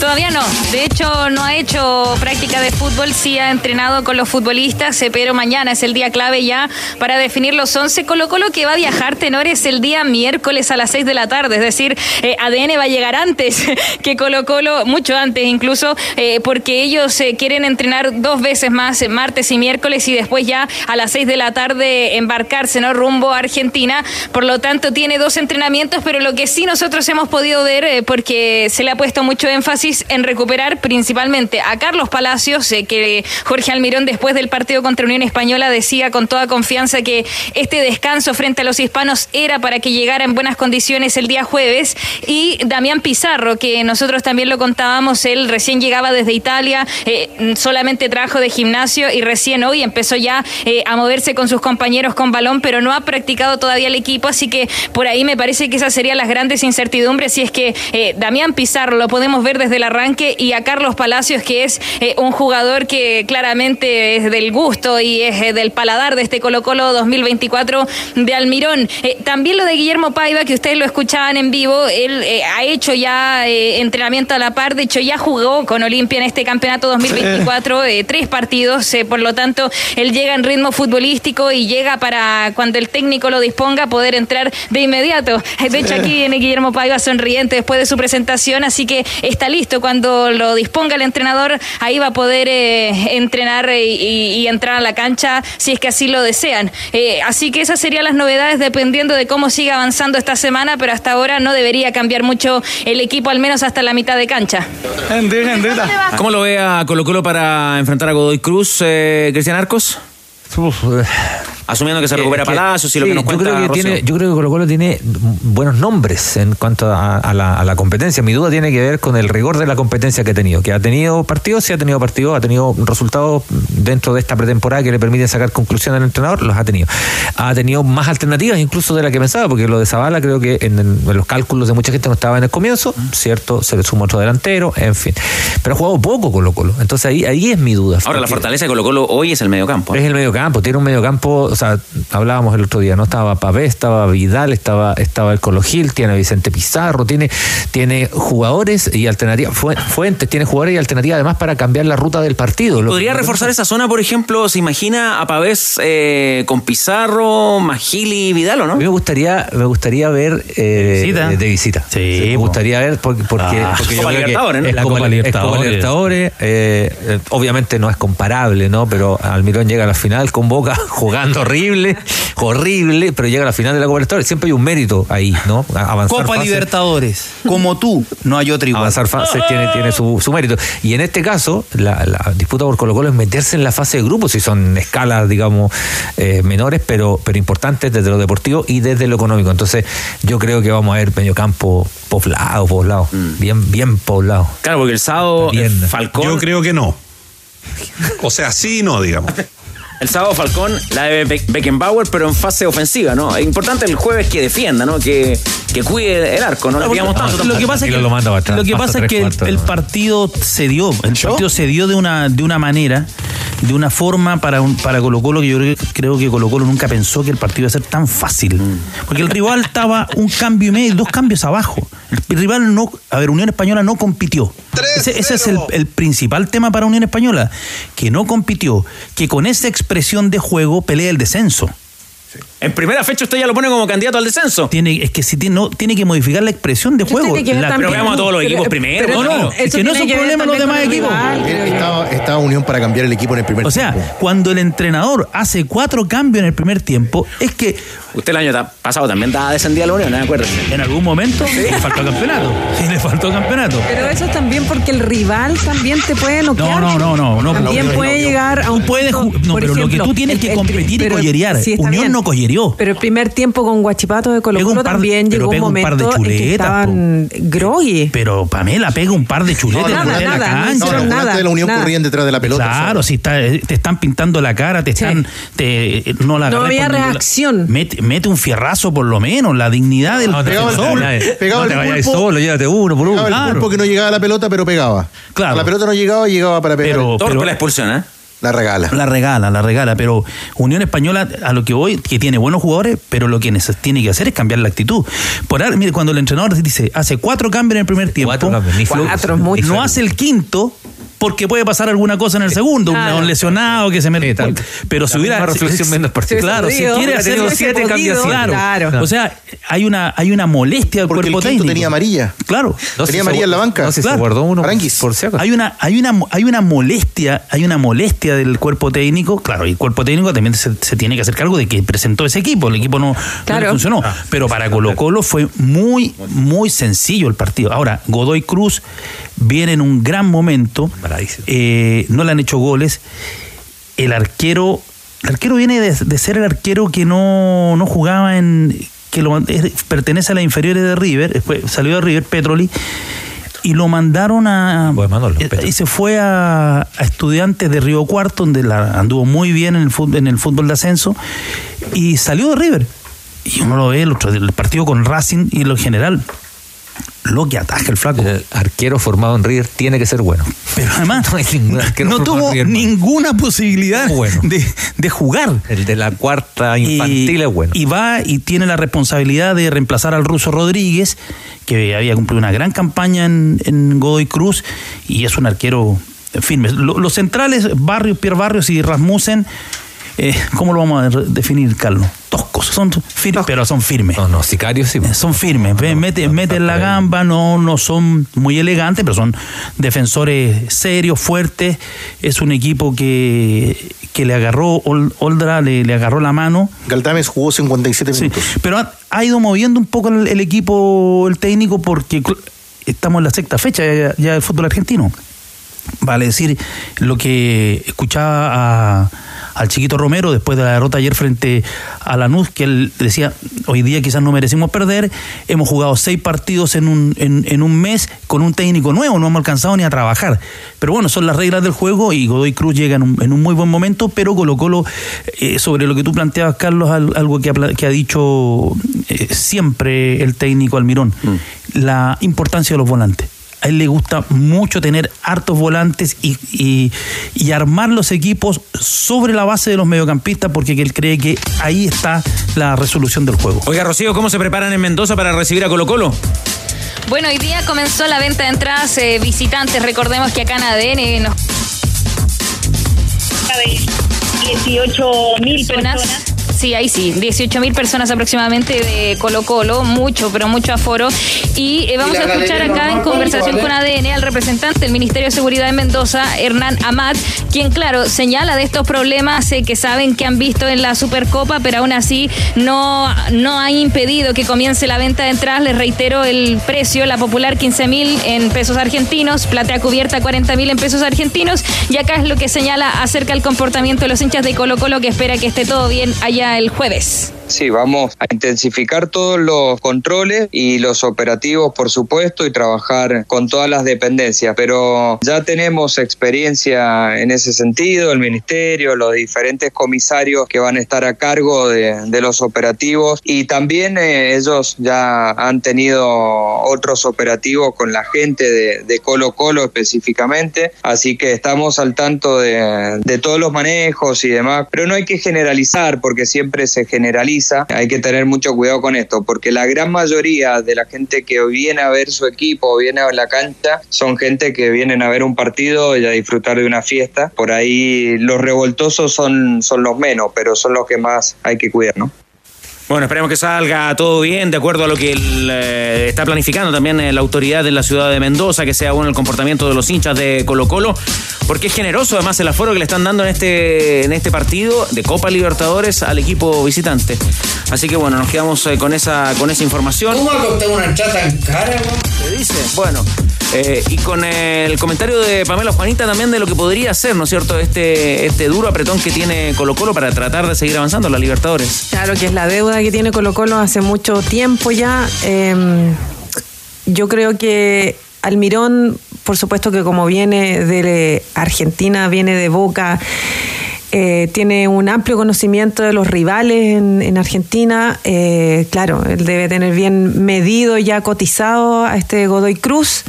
Todavía no. De hecho, no ha hecho práctica de fútbol, sí ha entrenado con los futbolistas, eh, pero mañana es el día clave ya para definir los 11. Colo Colo que va a viajar, tenores, el día miércoles a las 6 de la tarde. Es decir, eh, ADN va a llegar antes que Colo Colo, mucho antes incluso, eh, porque ellos eh, quieren entrenar dos veces más, eh, martes y miércoles, y después ya a las 6 de la tarde embarcarse, ¿no? Rumbo a Argentina. Por lo tanto, tiene dos entrenamientos, pero lo que sí nosotros hemos podido ver, eh, porque se le ha puesto mucho énfasis en recuperar principalmente a Carlos Palacios, eh, que Jorge Almirón después del partido contra Unión Española decía con toda confianza que este descanso frente a los hispanos era para que llegara en buenas condiciones el día jueves, y Damián Pizarro, que nosotros también lo contábamos, él recién llegaba desde Italia, eh, solamente trabajo de gimnasio y recién hoy empezó ya a moverse con sus compañeros con balón, pero no ha practicado todavía el equipo, así que por ahí me parece que esas serían las grandes incertidumbres, si es que eh, Damián Pizarro lo podemos ver desde el arranque y a Carlos Palacios, que es eh, un jugador que claramente es del gusto y es eh, del paladar de este Colo Colo 2024 de Almirón. Eh, también lo de Guillermo Paiva, que ustedes lo escuchaban en vivo, él ha hecho ya entrenamiento a la par, de hecho ya jugó con Olimpia en este campeonato 2024, eh, tres partidos, por lo tanto él llega en ritmo futbolístico y llega para cuando el técnico lo disponga poder entrar de inmediato. De hecho aquí viene Guillermo Paiva sonriente después de su presentación, así que está listo cuando lo disponga el entrenador, ahí va a poder eh, entrenar eh, y, y entrar a la cancha si es que así lo desean. Eh, así que esas serían las novedades dependiendo de cómo siga avanzando esta semana, pero hasta ahora no debería cambiar mucho el equipo, al menos hasta la mitad de cancha. ¿Cómo lo ve a Colo Colo para enfrentar a Godoy Cruz, eh, Cristian Arcos? Asumiendo que se recupera Eh, que- Palacios y lo sí, que nos yo cuenta creo que Rocío. tiene, Yo creo que Colo Colo tiene buenos nombres en cuanto a, a la, a la competencia. Mi duda tiene que ver con el rigor de la competencia que ha tenido. Que ha tenido partidos, sí ha tenido partidos, ha tenido resultados dentro de esta pretemporada que le permiten sacar conclusiones al entrenador, los ha tenido. Ha tenido más alternativas incluso de la que pensaba, porque lo de Zavala creo que en, el- en los cálculos de mucha gente no estaba en el comienzo, ¿cierto? Se le suma otro delantero, en fin. Pero ha jugado poco Colo Colo. Entonces ahí, ahí es mi duda. Ahora, la fortaleza de Colo Colo hoy es el mediocampo. es el mediocampo, tiene un mediocampo, sea, hablábamos el otro día, ¿no? Estaba Pavé, estaba Vidal, estaba, estaba el Colo Gil, tiene a Vicente Pizarro, tiene, tiene jugadores y alternativas, fu- fuentes, tiene jugadores y alternativas además para cambiar la ruta del partido. ¿Podría reforzar esa zona, por ejemplo, se imagina a Pavés eh, con Pizarro, Magili y Vidal, ¿o no? A mí me gustaría, me gustaría ver eh, visita? de, de visita. Sí, me gustaría ver porque, porque, Ah, porque yo Copa creo que Libertadores, ¿no? es La Copa, Copa es Copa Libertadores. Libertadores, eh, eh, obviamente no es comparable, ¿no? Pero Almirón llega a la final con Boca jugando horrible, horrible, pero llega a la final de la Copa Libertadores. Siempre hay un mérito ahí, ¿no? A- Avanzar Copa. Libertadores. Como tú, no hay otro igual. Avanzar fases tiene, tiene su, su mérito. Y en este caso, la, la disputa por Colo Colo es meterse en la fase de grupos, si son escalas, digamos, eh, menores, pero, pero importantes desde lo deportivo y desde lo económico. Entonces, yo creo que vamos a ver medio campo poblado, poblado. Bien, bien poblado. Claro, porque el sábado eh, Falcón. Yo creo que no. O sea, sí y no, digamos. El sábado Falcón, la de Be- Beckenbauer, pero en fase ofensiva, ¿no? Es importante el jueves que defienda, ¿no? Que, que cuide el arco, no tanto. Lo que pasa es que, lo que, pasa es que el, el partido se dio, el partido se dio de una, de una manera de una forma para, un, para Colo Colo que yo creo, creo que Colo Colo nunca pensó que el partido iba a ser tan fácil. Porque el rival estaba un cambio y medio, dos cambios abajo. El rival no, a ver, Unión Española no compitió. Ese, ese es el, el principal tema para Unión Española, que no compitió, que con esa expresión de juego pelea el descenso. En primera fecha usted ya lo pone como candidato al descenso. Tiene, es que si tiene, no, tiene que modificar la expresión de juego. tiene que ver La- también- Pero veamos a todos los Pero- equipos pero- primero. pero no, no, es que no es tiene un que ver problema los demás equipos. Estaba, estaba Unión para cambiar el equipo en el primer O sea, tiempo. cuando el entrenador hace cuatro cambios en el primer tiempo, es que Usted el año pasado también estaba descendida la Unión, ¿no? acuérdese. en algún momento le faltó campeonato. Sí, le faltó campeonato. Pero eso es también porque el rival también te puede noquear. No, no, no, no. no También no, puede no, llegar a un ju- no, pero lo que tú tienes el- que competir y collerear. Unión no Pero el primer tiempo con Guachipato de Colo Colo de- también llegó un un par de momento en que chuletas, estaban groggy. Pero Pamela pega un par de chuletas No, en nada, la nada, no cancha. No, nada, de la Unión nada. corrían detrás de la pelota. Claro, si está, te están pintando la cara, te Sí. están. Te, no la No agarré había reacción. Mete, mete un fierrazo por lo menos, la dignidad del Pegaba el pegaba no te el vayas pulpo, solo, llévate uno por uno. Pegaba el Claro. pulpo que no llegaba a la pelota, pero pegaba. Claro. A la pelota no llegaba llegaba para pegar. Pero- pero- la expulsión, ¿eh? La regala. La regala, la regala, pero Unión Española, a lo que voy, que tiene buenos jugadores, pero lo que tiene que hacer es cambiar la actitud. Por ahora, mire, cuando el entrenador dice, hace cuatro cambios en el primer tiempo, Cuatro cambios, Cuatro no hace el quinto, porque puede pasar alguna cosa en el segundo, un- Claro. un lesionado que se mete. Sí, tal. pero si hubiera. reflexión el partido. Claro, si quiere hacer siete cambios, claro. claro. O sea, hay una, hay una molestia del Porque el cuerpo quinto técnico. tenía amarilla. Claro. No, Tenía se- en la banca. No, si Claro. se guardó uno Aranguis. por si acaso. Hay una, hay una, hay una molestia, hay una molestia del cuerpo técnico, claro, y el cuerpo técnico también se, se tiene que hacer cargo de que presentó ese equipo, el equipo no, Claro. funcionó. Pero para Colo Colo fue muy, muy sencillo el partido. Ahora, Godoy Cruz viene en un gran momento, eh, no le han hecho goles. El arquero, el arquero viene de, de ser el arquero que no, no jugaba en que lo, es- pertenece a las inferiores de River, después salió de River Petroli y lo mandaron a Manolo, eh, y se fue a, a estudiantes de Río Cuarto donde la, anduvo muy bien en el fútbol, en el fútbol de ascenso y salió de River. Y uno lo ve el, otro, el partido con Racing y lo general lo que ataja el flaco El arquero formado en River tiene que ser bueno. pero además No hay ningún arquero no tuvo River, ninguna posibilidad Bueno. de, de jugar El de la cuarta infantil y, es bueno. y va y tiene la responsabilidad de reemplazar al ruso Rodríguez, que había cumplido una gran campaña en, en Godoy Cruz y es un arquero firme. Lo- los centrales, Barrios, Pierre Barrios y Rasmussen, eh, ¿cómo lo vamos a definir, Carlos? Toscos, son firmes, pero son firmes. No, no, sicarios sí. Eh, Son firmes, no, meten la por ahí. gamba, no, no son muy elegantes, pero son defensores serios, fuertes. Es un equipo que, que le agarró, Ol- Oldra le, le agarró la mano. Galdames jugó 57 Sí, minutos. pero ha, ha ido moviendo un poco el, el equipo, el técnico, porque estamos en la sexta fecha ya, ya del fútbol argentino. Vale decir, lo que escuchaba a- al chiquito Romero después de la derrota ayer frente a Lanús, que él decía, hoy día quizás no merecimos perder, hemos jugado seis partidos en un, en, en un mes con un técnico nuevo, no hemos alcanzado ni a trabajar. Pero bueno, son las reglas del juego y Godoy Cruz llega en un, en un muy buen momento, pero Colo Colo, eh, sobre lo que tú planteabas, Carlos, al- algo que ha, pla- que ha dicho eh, siempre el técnico Almirón, la importancia de los volantes. A él le gusta mucho tener hartos volantes y, y- y armar los equipos sobre la base de los mediocampistas porque él cree que ahí está la resolución del juego. Oiga, Rocío, ¿cómo se preparan en Mendoza para recibir a Colo Colo? Bueno, hoy día comenzó la venta de entradas eh, visitantes. Recordemos que acá en ADN nos 18 mil personas. Sí, ahí sí, 18 mil personas aproximadamente de Colo Colo, mucho, pero mucho aforo. Y eh, vamos Y a escuchar acá en conversación ¿vale? con ADN al representante del Ministerio de Seguridad de Mendoza, Hernán Amat, quien, claro, señala de estos problemas eh, que saben que han visto en la Supercopa, pero aún así no, no han impedido que comience la venta de entradas. Les reitero el precio, la popular 15 mil en pesos argentinos, platea cubierta 40 mil en pesos argentinos. Y acá es lo que señala acerca del comportamiento de los hinchas de Colo Colo que espera que esté todo bien allá el jueves. Sí, vamos a intensificar todos los controles y los operativos, por supuesto, y trabajar con todas las dependencias. Pero ya tenemos experiencia en ese sentido, el Ministerio, los diferentes comisarios que van a estar a cargo de, de los operativos y también eh, ellos ya han tenido otros operativos con la gente de, Colo Colo específicamente, así que estamos al tanto de, de todos los manejos y demás, pero no hay que generalizar porque siempre se generaliza, hay que tener mucho cuidado con esto, porque la gran mayoría de la gente que viene a ver su equipo, viene a la cancha, son gente que vienen a ver un partido y a disfrutar de una fiesta, por ahí los revoltosos son, son los menos, pero son los que más hay que cuidar, ¿no? Bueno, esperemos que salga todo bien, de acuerdo a lo que el, eh, está planificando también eh, la autoridad de la ciudad de Mendoza, que sea bueno el comportamiento de los hinchas de Colo Colo, porque es generoso además el aforo que le están dando en este, en este partido de Copa Libertadores al equipo visitante. Así que bueno, nos quedamos eh, con esa con esa información. ¿Cómo una entrada tan cara, ¿Qué dice? Bueno, eh, y con el comentario de Pamela Juanita también de lo que podría ser, ¿no es cierto?, este, este duro apretón que tiene Colo Colo para tratar de seguir avanzando en la Libertadores. Claro que es la deuda que tiene Colo Colo hace mucho tiempo ya. Eh, yo creo que Almirón, por supuesto que como viene de Argentina, viene de Boca, eh, tiene un amplio conocimiento de los rivales en, en Argentina. Eh, claro, él debe tener bien medido, ya cotizado a este Godoy Cruz.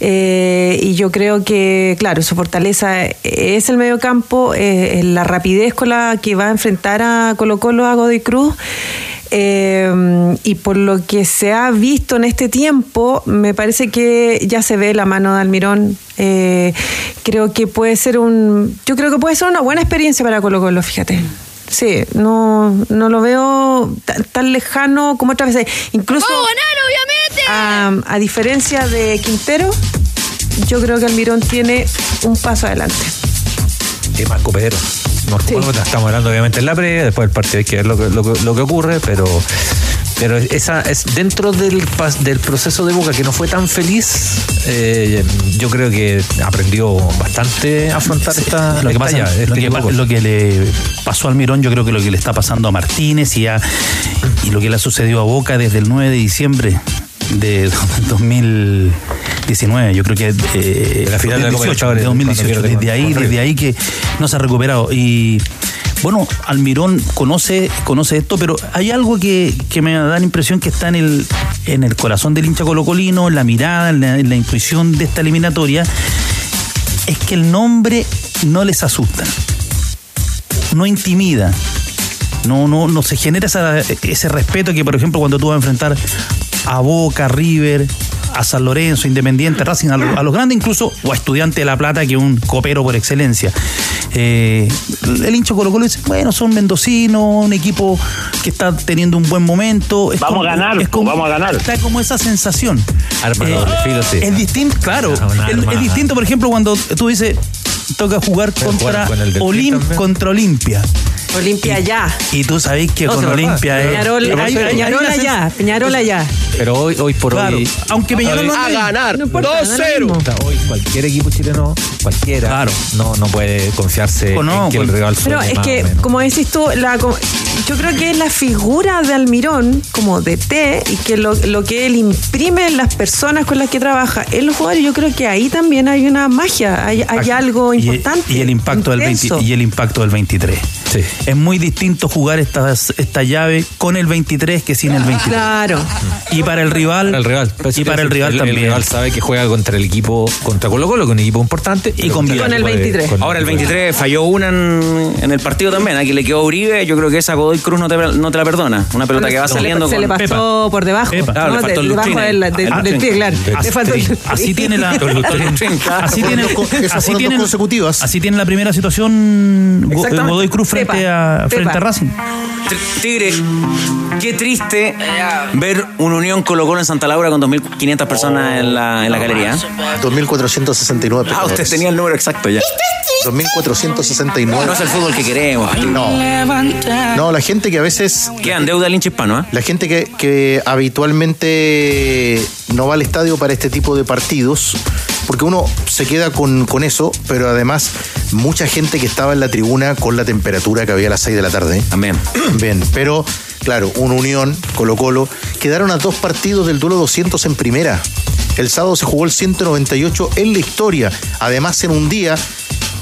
Eh, y yo creo que, claro, su fortaleza es el mediocampo, eh, la rapidez con la que va a enfrentar a Colo Colo a Godoy Cruz. Eh, y por lo que se ha visto en este tiempo, me parece que ya se ve la mano de Almirón. Eh, creo que puede ser un. Yo creo que puede ser una buena experiencia para Colo Colo, fíjate. Sí, no, no lo veo tan, tan lejano como otras veces. Incluso. A, a diferencia de Quintero, yo creo que Almirón tiene un paso adelante. Y Marco Pedro. No, bueno, estamos hablando obviamente en la previa, después del partido hay que ver lo que, lo que, lo que ocurre, pero pero esa es dentro del del proceso de Boca que no fue tan feliz eh, yo creo que aprendió bastante a afrontar esta Lo que, pasa, este que, pa- lo que le pasó al Mirón, yo creo que lo que le está pasando a Martínez y, a- y lo que le ha sucedido a Boca desde el 9 de diciembre de 2019, yo creo que eh, la final de la Copa 18, Libertadores, de 2018, cuando pierde desde ahí, desde ahí que no se ha recuperado. Y bueno, Almirón conoce, conoce esto, pero hay algo que, que me da la impresión que está en el, en el corazón del hincha colocolino, en la mirada, en la, en la intuición de esta eliminatoria, es que el nombre no les asusta, no intimida, no, no, no se genera esa- ese respeto que, por ejemplo, cuando tú vas a enfrentar a Boca, River, a San Lorenzo, Independiente, Racing, a, lo- a los grandes incluso, o a Estudiante de La Plata, que es un copero por excelencia. Eh, el hincho Colo Colo dice, bueno, son mendocinos, un equipo que está teniendo un buen momento. Es Vamos como- a ganar, es como- vamos a ganar. Está como esa sensación. Arma Eh, filo, sí. Es distinto, claro. Una Es, distinto, por ejemplo, cuando tú dices, toca jugar contra, jugar con el Delfín Olim- también. contra Olimpia. Olimpia ya. Y tú sabés que No, con. Olimpia es. Peñarol, hay- ya. sens- Peñarola ya. Pero hoy, hoy por Claro, hoy. aunque Peñarol no a ganar No importa, da lo 2-0. mismo. O sea, Hoy cualquier equipo chileno, cualquiera, Claro. no, no puede confiarse O no, en que el rival Pero es que, como decís tú, la, yo creo que es la figura de Almirón como de T y que lo, lo que él imprime en las personas con las que trabaja en los jugadores, yo creo que ahí también hay una magia, hay, hay algo y, importante. y el impacto del 20 intenso. y el impacto del 23. Sí. Es muy distinto jugar estas, esta llave con el 23 que sin el 23. Claro. Y para el rival, Para el rival. Y para el rival el, también. El rival sabe que juega contra el equipo, contra Colo Colo, que es un equipo importante. Y con Con el equipo de- 23. con Ahora el equipo de- 23 falló una en, en el partido también. Aquí le quedó Uribe. Yo creo que esa Godoy Cruz no te, no te la perdona. Una pelota que va se le, saliendo se con le pasó por debajo. Pepa. Claro, le ¿no? faltó De- el debajo del, del, Ah, del pie, claro. Le faltó el Así tiene la así tiene así dos tiene consecutivas. así tiene la primera situación. Godoy Cruz frente Pepa, a frente a Racing. Tigre, qué triste ver un Unión Colo Colo en Santa Laura con 2.500 personas en la, en la galería. 2.469 Ah, usted tenía el número exacto ya. 2.469. No es el fútbol que queremos. No. No, la gente que a veces Quedan deuda al hincha hispano, ¿eh? La gente que, que habitualmente no va al estadio para este tipo de partidos, porque uno se queda con, con eso, pero además mucha gente que estaba en la tribuna con la temperatura que había a las 6 de la tarde. También. Bien, pero claro, una Unión, Colo Colo, quedaron a dos partidos del duelo 200 en primera. El sábado se jugó el 198 en la historia, además en un día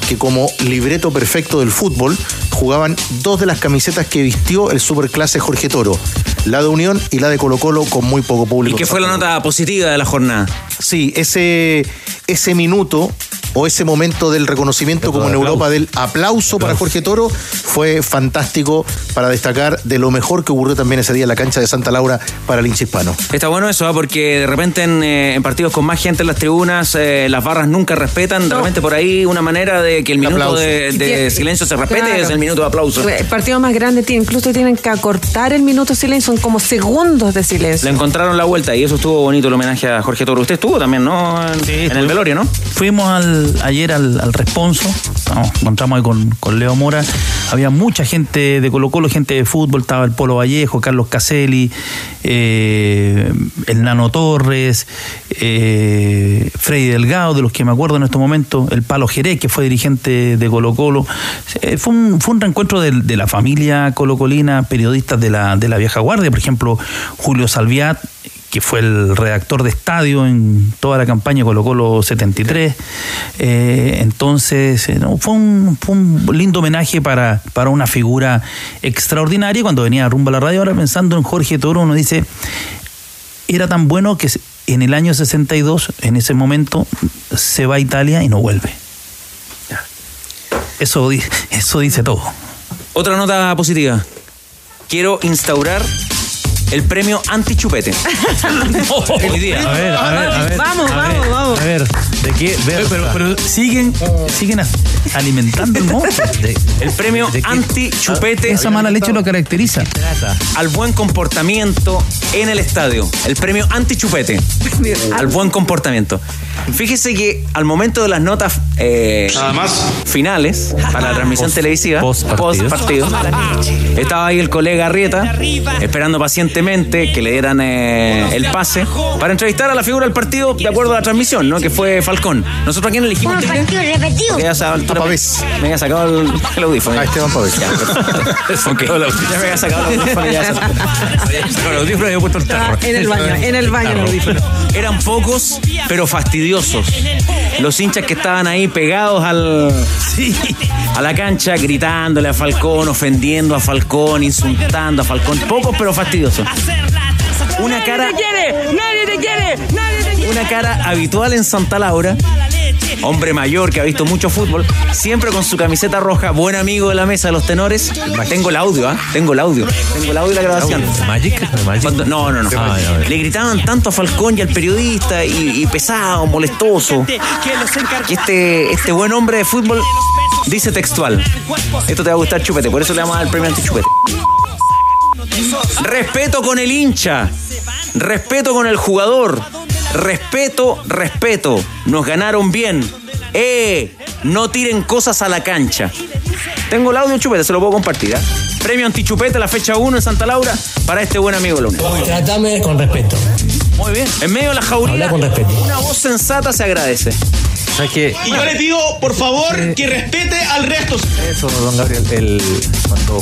que como libreto perfecto del fútbol jugaban dos de las camisetas que vistió el superclase Jorge Toro, la de Unión y la de Colo Colo con muy poco público. ¿Y qué fue la nota positiva de la jornada? Sí, ese, ese minuto o ese momento del reconocimiento como en Europa del aplauso para Jorge Toro fue fantástico para destacar de lo mejor que ocurrió también ese día en la cancha de Santa Laura para el hincha hispano. Está bueno eso, ¿ah? porque de repente en, eh, en partidos con más gente en las tribunas eh, las barras nunca respetan, de repente por ahí una manera de que el minuto aplauso. de, silencio se respete Claro. es el minuto de aplauso. El partido más grande tiene- incluso tienen que acortar el minuto de silencio, son como segundos de silencio. Le encontraron la vuelta y eso estuvo bonito el homenaje a Jorge Toro. Usted estuvo también, ¿no? En, en el velorio, ¿no? Fuimos al- ayer al, al responso, nos encontramos ahí con, con Leo Mora. Había mucha gente de Colo Colo, gente de fútbol, estaba el Polo Vallejo, Carlos Caselli, eh, el Nano Torres, eh, Freddy Delgado, de los que me acuerdo en estos momentos, el Palo Jerez, que fue dirigente de Colo Colo. Eh, fue, un, fue un reencuentro de, de la familia colocolina, periodistas de la, de la vieja guardia, por ejemplo, Julio Salviat, que fue el redactor de estadio en toda la campaña Colo Colo 73. Eh, entonces, eh, fue, un, lindo homenaje para, para una figura extraordinaria. Cuando venía rumbo a la radio, ahora pensando en Jorge Toro, uno dice, era tan bueno que en el año 62, en ese momento, se va a Italia y no vuelve. Eso, eso dice todo. Otra nota positiva. Quiero instaurar el premio anti-chupete. Hoy día. A ver, a ver, a ver. Vamos, a vamos, ver, vamos. A ver, ¿de qué? Pero, pero, pero siguen, siguen as- alimentando el monstruo. El premio anti-chupete. Esa mala leche lo caracteriza. al buen comportamiento en el estadio. El premio anti-chupete. al buen comportamiento. Fíjese que al momento de las notas eh, finales para la transmisión televisiva, post partido, estaba ahí el colega Arrieta esperando pacientemente que le dieran eh, el pase para entrevistar a la figura del partido de acuerdo a la transmisión, ¿no? Que fue Falcón. Nosotros a quién elegimos. Repetido. A me había sacado el, el audífono. A Esteban Pavés. Ya. Ya me había sacado el audífono ya el audífono y había puesto el tarro. En el baño, en el baño el audífono. Eran pocos, pero fastidiosos. Los hinchas que estaban ahí pegados al, a la cancha, gritándole a Falcón, ofendiendo a Falcón, insultando a Falcón. Pocos, pero fastidiosos. Una cara, quiere! ¡Nadie te quiere! ¡Nadie te quiere! una cara habitual en Santa Laura. Hombre mayor que ha visto mucho fútbol, siempre con su camiseta roja, buen amigo de la mesa de los tenores. Tengo el audio, ¿ah? Tengo el audio. Tengo el audio y la grabación. ¿Magic? Cuando- no, no, no. Ah. Le gritaban tanto a Falcón y al periodista y, y pesado, molestoso. Que este, este buen hombre de fútbol dice textual. Esto te va a gustar, chupete. Por eso le vamos a dar el premio anti-chupete. Respeto con el hincha. Respeto con el jugador. Respeto, respeto. Nos ganaron bien. ¡Eh! No tiren cosas a la cancha. Tengo el audio, chupete, se lo puedo compartir. ¿ah? Premio anti-chupete, la fecha 1 en Santa Laura, para este buen amigo Luna. Trátame con respeto. Muy bien. En medio de la jauría, Habla con respeto. una voz sensata se agradece. ¿Sabes qué? Y yo le pido, por favor, que respete al resto. Eso, don Gabriel, el, cuando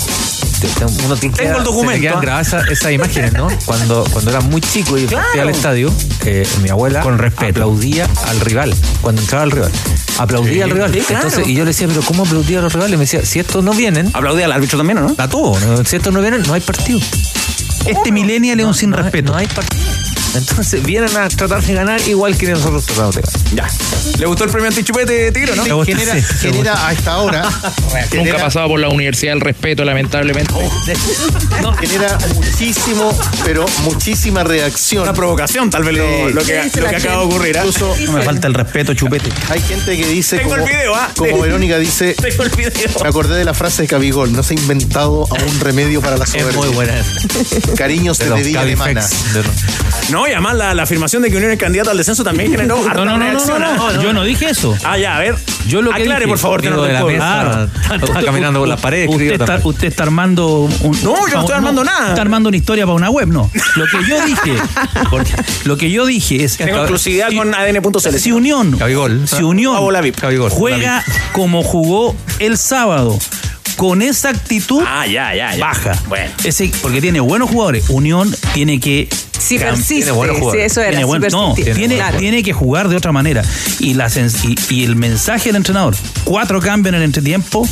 te- te- uno tiene Tengo el documento, Se quedan ¿ah? grabadas esa- esas imágenes, ¿no? Cuando, cuando era muy chico y Claro. fui al estadio, eh, mi abuela Con respeto. aplaudía al rival. Cuando entraba el rival. Aplaudía al rival. sí, claro. Entonces, y yo le decía, pero ¿cómo aplaudía a los rivales? Me decía, si estos no vienen, Aplaudí al árbitro también, ¿o no? a todo. ¿no? Si estos no vienen, no hay partido. Este millennial es un sin No hay- respeto. No hay partido. Entonces vienen a tratar de ganar igual que nosotros tratamos de ganar. Ya. ¿Le gustó el premio anti-chupete, Tigre, no? Gusta, Genera, sí, genera a esta hora. Nunca ha pasado por la Universidad del Respeto, lamentablemente. genera muchísimo, pero muchísima reacción. Una provocación, tal vez lo, Sí. lo que, ¿Qué dice lo que acaba de ocurrir. ¿ah? Incluso No me falta el respeto, chupete. hay gente que dice, Tengo como, el video, ¿ah? como. Verónica dice, Tengo el video. me acordé de la frase de Cabigol, no se ha inventado aún remedio para la Es soberbia. muy buena. Cariño se te diga alemana. Cabifex. No, y además la, la afirmación de que Unión es candidato al descenso también generó No, no, no, no, reacción, no, ¿ah? no. Yo no dije eso. Ah, ya, a ver. Yo lo que Aclare, dije- por favor, tenor de la mesa. Está caminando por las paredes, Usted está, usted está armando un. No, yo no estoy armando nada. Está armando una historia para una web, no. Lo que yo dije. porque lo que yo dije es. Tengo exclusividad si- con ADN.cl. Si Unión, Cabigol. si Unión Ah, juega como jugó el sábado con esa actitud Ah, ya, ya, ya. baja. Bueno. Ese, porque tiene buenos jugadores. Unión tiene que. Cam- persiste. tiene buenos Sí, jugadores. eso era, Tiene buen- no, tiene, Claro. tiene que jugar de otra manera. Y, la y el mensaje del entrenador: cuatro cambios en el entretiempo.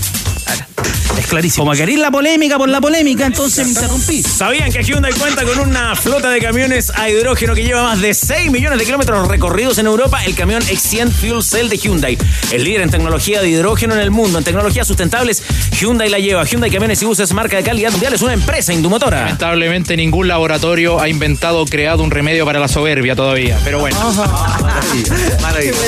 Es clarísimo. Como queréis la polémica por la polémica, entonces me interrumpí. ¿Sabían que Hyundai cuenta con una flota de camiones a hidrógeno que lleva más de 6 millones de kilómetros recorridos en Europa? El camión X100 Fuel Cell de Hyundai. El líder en tecnología de hidrógeno en el mundo. En tecnologías sustentables, Hyundai la lleva. Hyundai Camiones y Buses, marca de calidad mundial, es una empresa indumotora. Lamentablemente ningún laboratorio ha inventado o creado un remedio para la soberbia todavía. Pero bueno. Maravilloso.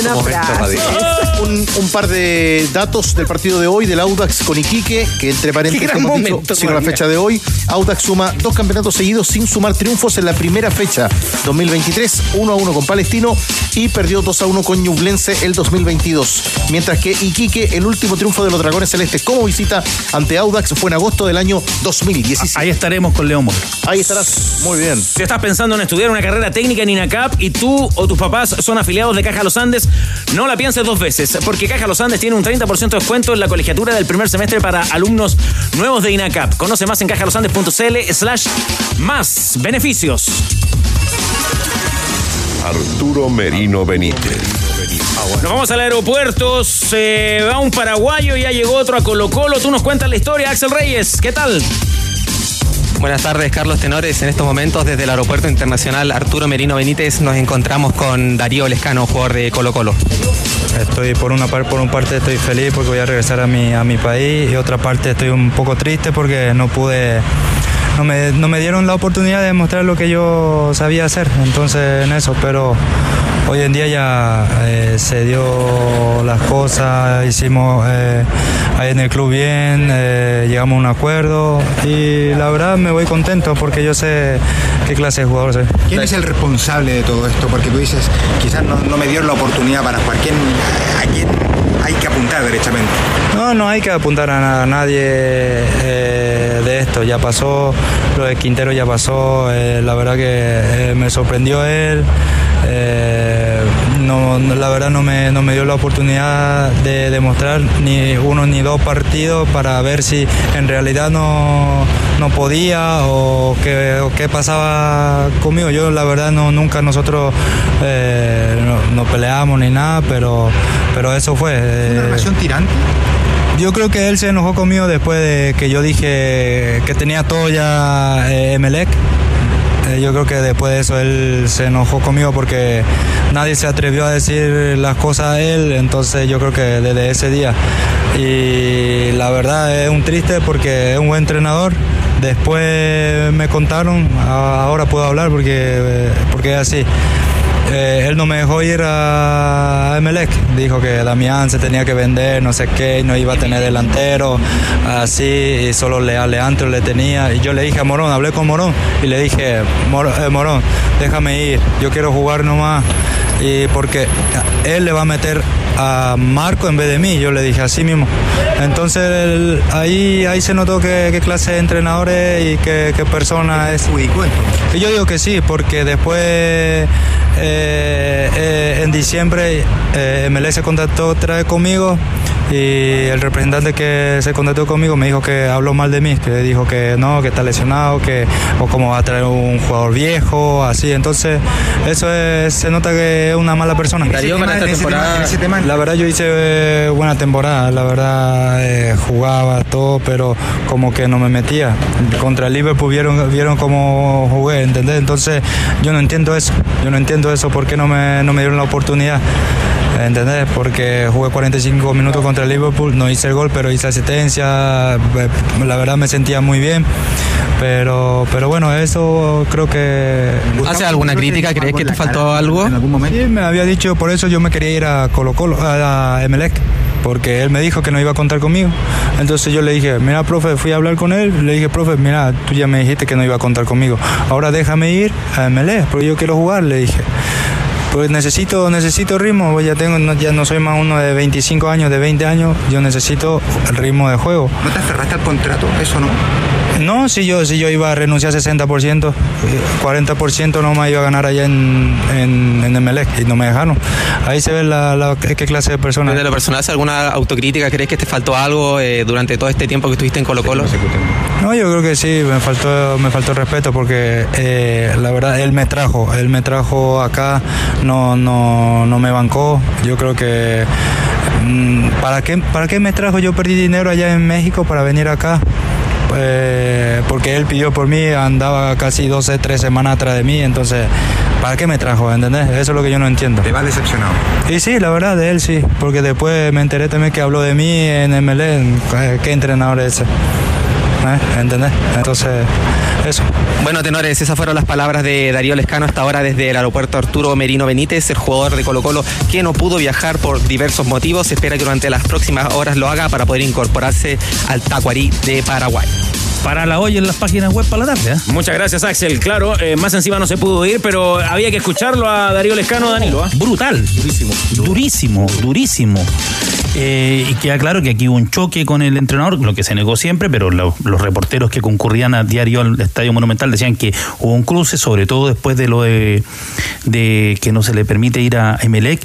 Un, un par de datos del partido de hoy del Audax con Iquique, que entre paréntesis, como hemos dicho, momento, sigue la fecha de hoy. Audax suma dos campeonatos seguidos sin sumar triunfos en la primera fecha 2023, 1 a 1 con Palestino y perdió 2 a 1 con Ñublense el 2022. Mientras que Iquique, el último triunfo de los Dragones Celestes como visita ante Audax fue en agosto del año 2017. Ahí estaremos con León. Ahí estarás. Muy bien. Si estás pensando en estudiar una carrera técnica en INACAP y tú o tus papás son afiliados de Caja Los Andes, no la pienses dos veces, porque Caja Los Andes tiene un 30% de descuento en la colegiatura del primer semestre para alumnos nuevos de INACAP. Conoce más en cajalosandes.cl slash más beneficios. Arturo Merino Benítez. Nos vamos al aeropuerto, se va un paraguayo, ya llegó otro a Colo Colo. Tú nos cuentas la historia, Axel Reyes. ¿Qué tal? Buenas tardes, Carlos Tenores. En estos momentos, desde el Aeropuerto Internacional Arturo Merino Benítez, nos encontramos con Darío Lescano, jugador de Colo Colo. Estoy por una par- por un parte estoy feliz porque voy a regresar a mi a mi país y otra parte estoy un poco triste porque no pude no me, no me dieron la oportunidad de mostrar lo que yo sabía hacer entonces en eso pero hoy en día ya eh, se dio las cosas hicimos eh, ahí en el club bien eh, llegamos a un acuerdo y la verdad me voy contento porque yo sé qué clase de jugador soy ¿Quién es el responsable de todo esto? Porque tú dices, quizás no, no me dieron la oportunidad para jugar. ¿Quién, ¿A quién hay que apuntar derechamente? No, no hay que apuntar a, na- a nadie de esto. Ya pasó, lo de Quintero ya pasó. eh, la verdad que eh, me sorprendió él. eh, no, la verdad no me, no me dio la oportunidad de demostrar ni uno ni dos partidos para ver si en realidad no, no podía o qué, pasaba conmigo. Yo la verdad no, nunca nosotros eh, no, peleamos ni nada, pero, pero eso fue. ¿Una relación tirante? Yo creo que él se enojó conmigo después de que yo dije que tenía todo ya eh. Eh, Yo creo que después de eso él se enojó conmigo porque nadie se atrevió a decir las cosas a él, entonces yo creo que desde ese día. Y la verdad es un triste porque es un buen entrenador. Después me contaron, ahora puedo hablar porque, eh, porque es así. Eh, él no me dejó ir a Emelec. Dijo que Damián se tenía que vender, no sé qué, no iba a tener delantero, así, y solo le, a le tenía. Y yo le dije a Morón, hablé con Morón, y le dije, "Mor- eh, Morón, déjame ir, yo quiero jugar nomás. Y porque él le va a meter a Marco en vez de mí, yo le dije así mismo. Entonces ahí, ahí se notó qué, qué clase de entrenador es y qué, qué persona es. Y yo digo que sí, porque después eh, eh, en diciembre eh, MLS se contactó otra vez conmigo y el representante que se contactó conmigo me dijo que habló mal de mí, que dijo que no, que está lesionado, que o cómo va a traer un jugador viejo, así. Entonces eso es- se nota que es una mala persona. Darío, para esta temporada- La verdad yo hice eh, buena temporada, la verdad eh, jugaba todo, pero como que no me metía. Contra el Liverpool vieron, vieron cómo jugué, ¿entendés? Entonces yo no entiendo eso, yo no entiendo eso, ¿por qué no me, no me dieron la oportunidad? ¿Entendés? Porque jugué 45 minutos contra el Liverpool, no hice el gol, pero hice asistencia, eh, la verdad me sentía muy bien, pero, pero bueno, eso creo que... ¿Hace alguna crítica? ¿Crees que te faltó algo? Sí, me había dicho, por eso yo me quería ir a Colo Colo, a Emelec, porque él me dijo que no iba a contar conmigo. Entonces yo le dije, mira, profe, fui a hablar con él, le dije, profe, mira, tú ya me dijiste que no iba a contar conmigo. Ahora déjame ir a Emelec, porque yo quiero jugar, le dije. Pues necesito, necesito ritmo, pues ya tengo, no- ya no soy más uno de 25 años, de 20 años, yo necesito el ritmo de juego. ¿No te aferraste al contrato? Eso no. No, si yo, si yo iba a renunciar 60%, eh, 40% no me iba a ganar allá en, en, en Emelec y no me dejaron. Ahí se ve la, la- qué clase de persona. Desde lo personal, ¿hace alguna autocrítica? ¿Crees que te faltó algo eh, durante todo este tiempo que estuviste en Colo Colo? No, yo creo que sí, me faltó, me faltó respeto porque eh, la verdad él me trajo, él me trajo acá, no, no, no me bancó. Yo creo que mm, ¿para qué, ¿para qué me trajo? Yo perdí dinero allá en México para venir acá. Eh, porque él pidió por mí, andaba casi 12, 3 semanas atrás de mí, entonces, ¿para qué me trajo? ¿Entendés? Eso es lo que yo no entiendo. ¿Te va decepcionado? Y sí, la verdad, de él sí, porque después me enteré también que habló de mí en MLE, ¿qué- ¿qué entrenador es ese? ¿Eh? ¿Entendés? Entonces, eso. Bueno, tenores, esas fueron las palabras de Darío Lescano hasta ahora desde el aeropuerto Arturo Merino Benítez, el jugador de Colo Colo que no pudo viajar por diversos motivos. Se espera que durante las próximas horas lo haga para poder incorporarse al Tacuarí de Paraguay. Para la hoy en las páginas web para la tarde. ¿eh? Muchas gracias, Axel. Claro, eh, más encima no se pudo ir, pero había que escucharlo a Darío Lescano, Danilo. ¿ah? Brutal. Durísimo. Durísimo, durísimo. Eh, y queda claro que aquí hubo un choque con el entrenador, lo que se negó siempre, pero lo- los reporteros que concurrían a diario al Estadio Monumental decían que hubo un cruce, sobre todo después de lo de, de que no se le permite ir a Emelec.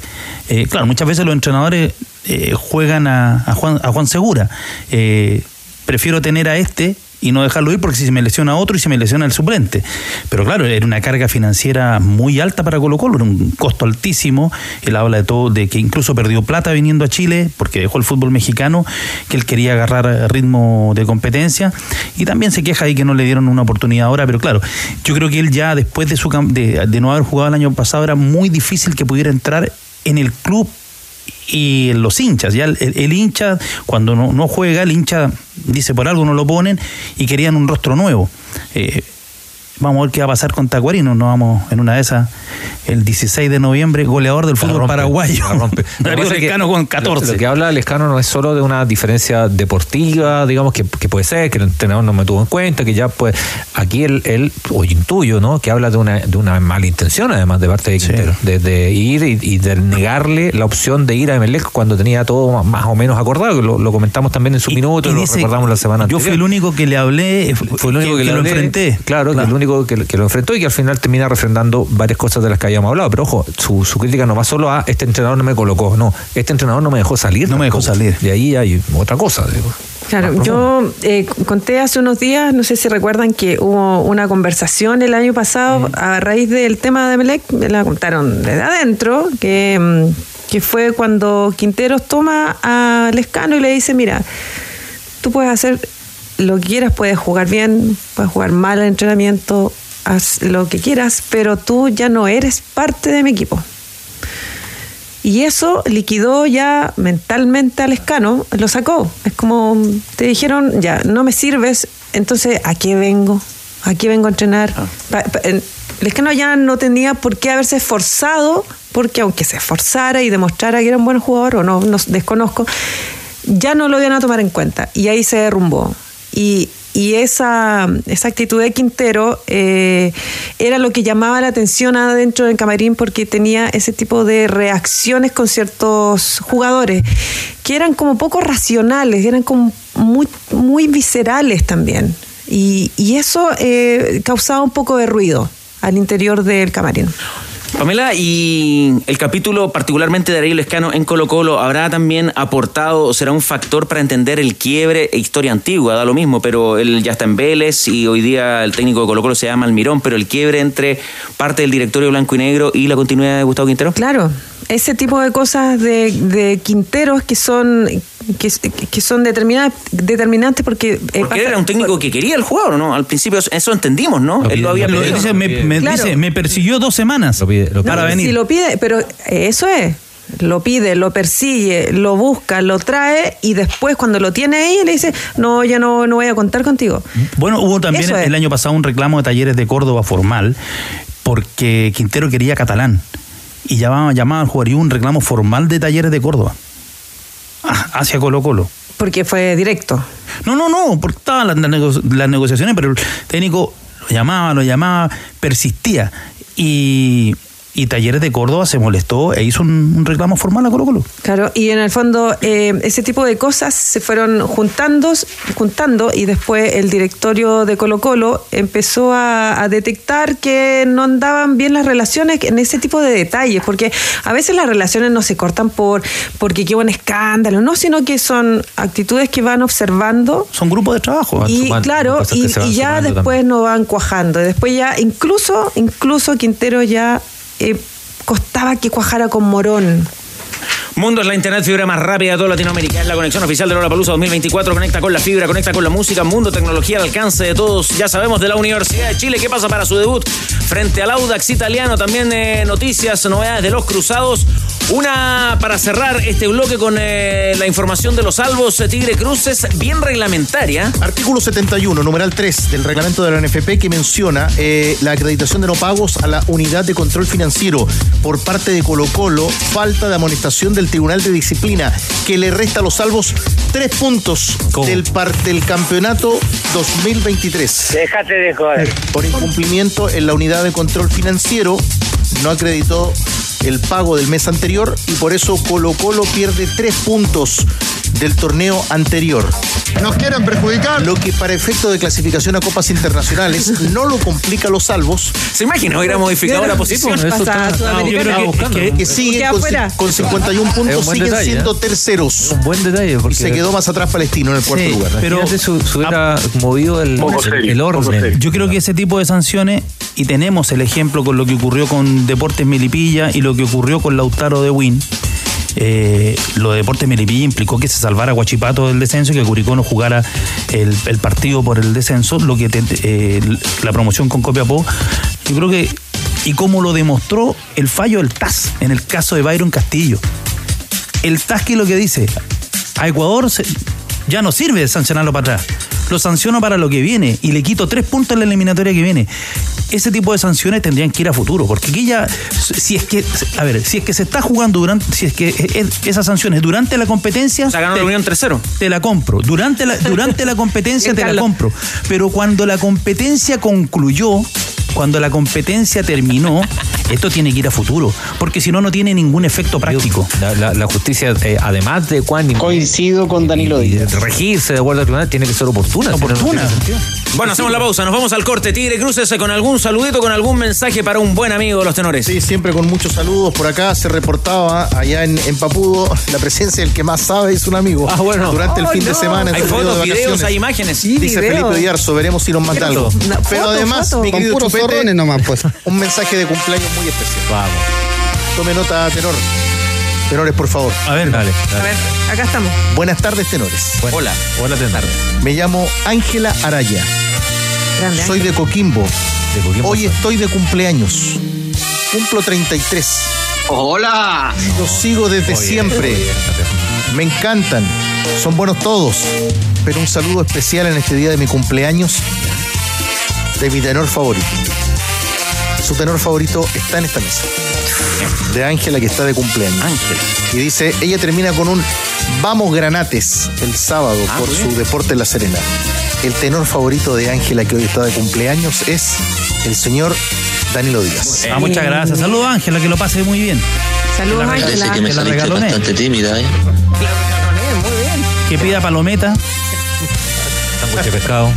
Eh, claro, muchas veces los entrenadores eh, juegan a, a Juan, a Juan Segura. Eh, prefiero tener a este y no dejarlo ir porque si se me lesiona otro y se me lesiona el suplente. Pero claro, era una carga financiera muy alta para Colo Colo, era un costo altísimo. Él habla de todo, de que incluso perdió plata viniendo a Chile porque dejó el fútbol mexicano, que él quería agarrar ritmo de competencia. Y también se queja ahí que no le dieron una oportunidad ahora, pero claro, yo creo que él ya después de, su, de, de no haber jugado el año pasado era muy difícil que pudiera entrar en el club y los hinchas, ya el, el hincha cuando no, no juega, el hincha dice por algo no lo ponen y querían un rostro nuevo. Eh, vamos a ver qué va a pasar con Tacuarino, no vamos en una de esas el 16 de noviembre, goleador del fútbol rompe, paraguayo. Darío Lescano con Lo, 14. lo que habla Lescano no es solo de una diferencia deportiva, digamos, que, que puede ser, que el entrenador no me tuvo en cuenta, que ya pues aquí él, él o intuyo, ¿no? Que habla de una, de una mala intención, además, de parte de Quintero, de, de ir y, y de negarle la opción de ir a Emelec cuando tenía todo más, más o menos acordado, lo, lo comentamos también en su minuto, y lo dice, recordamos la semana Yo fui el único que le hablé, fue el único que, que le lo hablé, enfrenté. Claro, que el único que, que lo enfrentó y que al final termina refrendando varias cosas de las que habíamos hablado. Pero ojo, su, su crítica no va solo a este entrenador no me colocó, no, este entrenador no me dejó salir. No me dejó salir. Y ahí hay otra cosa. digo. Claro, yo eh, conté hace unos días, no sé si recuerdan que hubo una conversación el año pasado a raíz del tema de Melec, me la contaron desde adentro, que, mm, que fue cuando Quinteros toma a Lescano y le dice, mira, tú puedes hacer lo que quieras, puedes jugar bien, puedes jugar mal el entrenamiento, haz lo que quieras, pero tú ya no eres parte de mi equipo. Y eso liquidó ya mentalmente al escano, lo sacó. Es como te dijeron, ya, no me sirves, entonces ¿a qué vengo? ¿A qué vengo a entrenar? Pa- pa- el escano ya no tenía por qué haberse esforzado, porque aunque se esforzara y demostrara que era un buen jugador, o no, no desconozco, ya no lo iban a tomar en cuenta. Y ahí se derrumbó. Y, y esa, esa actitud de Quintero eh, era lo que llamaba la atención adentro del camarín porque tenía ese tipo de reacciones con ciertos jugadores que eran como poco racionales, eran como muy, muy viscerales también. Y, y eso eh, causaba un poco de ruido al interior del camarín. Pamela, y el capítulo particularmente de Darío Lescano en Colo Colo habrá también aportado o será un factor para entender el quiebre e historia antigua, da lo mismo, pero él ya está en Vélez y hoy día el técnico de Colo Colo se llama Almirón, pero el quiebre entre parte del directorio blanco y negro y la continuidad de Gustavo Quintero. Claro, ese tipo de cosas de, de Quinteros que son que, que son determinadas, determinantes porque... eh, Porque pasa- era un técnico que quería el jugador, ¿no? Al principio eso entendimos, ¿no? él lo había Lo pedido. dice, me, me Claro. dice, me persiguió dos semanas para No, venir. Si lo pide, pero eso es. Lo pide, lo persigue, lo busca, lo trae y después cuando lo tiene ahí le dice, no, ya no, no voy a contar contigo. Bueno, hubo también Eso es. el año pasado un reclamo de talleres de Córdoba formal porque Quintero quería catalán y llamaba, llamaba al hubo un reclamo formal de talleres de Córdoba ah, hacia Colo Colo. Porque fue directo. No, no, no, porque estaban las, las nego- las negociaciones, pero el técnico lo llamaba, lo llamaba, persistía. Y, y Talleres de Córdoba se molestó e hizo un, un reclamo formal a Colo Colo. Claro, y en el fondo eh, ese tipo de cosas se fueron juntando, juntando y después el directorio de Colo Colo empezó a, a detectar que no andaban bien las relaciones en ese tipo de detalles, porque a veces las relaciones no se cortan por porque qué buen escándalo, no, sino que son actitudes que van observando. Son grupos de trabajo. Y sumando, claro, y, ya después no van cuajando. Después ya, incluso, incluso Quintero ya eh, costaba que cuajara con Morón. Mundo es la internet fibra más rápida de toda Latinoamérica. Es la conexión oficial de Lola Palusa 2024. Conecta con la fibra, conecta con la música. Mundo, tecnología al alcance de todos. Ya sabemos de la Universidad de Chile qué pasa para su debut frente al Audax italiano. También eh, noticias, novedades de los cruzados. Una para cerrar este bloque con eh, la información de los salvos eh, Tigre Cruces, bien reglamentaria. Artículo 71, numeral 3 del reglamento de la NFP que menciona eh, la acreditación de no pagos a la unidad de control financiero por parte de Colo Colo, falta de amonestación del Tribunal de Disciplina que le resta a los salvos tres puntos del, par- del campeonato 2023. Déjate de joder. Por incumplimiento en la unidad de control financiero no acreditó el pago del mes anterior y por eso Colo Colo pierde tres puntos del torneo anterior. Nos quieren perjudicar. Lo que para efecto de clasificación a copas internacionales no lo complica a los salvos. ¿Se imagina? Hubiera modificado la posición. que- siguen con, fuera. con 51 Es puntos, siguen detalle, siendo ¿eh? terceros. Un buen detalle porque Y se quedó más atrás Palestino en el cuarto Sí, lugar. pero- si se hubiera movido el, serio, el orden. Yo creo que ese tipo de sanciones, y tenemos el ejemplo con lo que ocurrió con Deportes Melipilla y lo que ocurrió con Lautaro de Win. Eh, lo de Deportes Melipilla implicó que se salvara Guachipato del descenso y que Curicó no jugara el, partido por el descenso, lo que te- eh, la promoción con Copiapó. Yo creo que, y como lo demostró el fallo del TAS en el caso de Byron Castillo. El TAS que lo que dice, a Ecuador ya no sirve sancionarlo para atrás. Lo sanciono para lo que viene y le quito tres puntos en la eliminatoria que viene. Ese tipo de sanciones tendrían que ir a futuro, porque aquí ya, si es que, a ver, si es que se está jugando durante, si es que es- esas sanciones durante la competencia. Se ganó te- la Unión 3-0. Te la compro. Durante la, durante la competencia te la compro. Pero cuando la competencia concluyó, cuando la competencia terminó, esto tiene que ir a futuro, porque si no, no tiene ningún efecto práctico. La, la- la justicia, eh, además de cuán Coincido con Danilo Díaz. regirse de acuerdo al tribunal, tiene que ser oportuna. si no, no Oportuna. Bueno, hacemos la pausa. Nos vamos al corte. Tigre Cruces con algún saludito, con algún mensaje para un buen amigo de los tenores. Sí, siempre con muchos saludos. Por acá se reportaba allá en, en Papudo la presencia del que más sabe es un amigo. Ah, bueno. Durante el Oh, fin de no. semana. en Hay fotos, de videos, hay imágenes. Sí, Dice video. Felipe Oyarzo, veremos si nos manda algo. Una Pero foto, además, foto. mi Con querido Chupete, nomás, pues. un mensaje de cumpleaños muy especial. Vamos. Tome nota, tenor. Tenores, por favor. A ver, Dale, A dale. ver, acá estamos. Buenas tardes, tenores. Bueno, Hola. Hola, Tendar. Me llamo Ángela Araya. Grande, Soy de Coquimbo. De Coquimbo. Hoy estoy de cumpleaños. Cumplo 33. ¡Hola! Los sigo desde Oye, siempre. oye, Me encantan. Son buenos todos. Pero un saludo especial en este día de mi cumpleaños de mi tenor favorito. Su tenor favorito está en esta mesa. De Ángela que está de cumpleaños. Ángela. Y dice, ella termina con un Vamos Granates el sábado Ah, por su deporte en La Serena. El tenor favorito de Ángela que hoy está de cumpleaños es el señor Danilo Díaz. Ah, muchas gracias. Saludos, Ángela, que lo pase muy bien. Saludos, Ángela. que me la regalone. tímida, ¿eh? Que pida palometa. Sándwich pescado.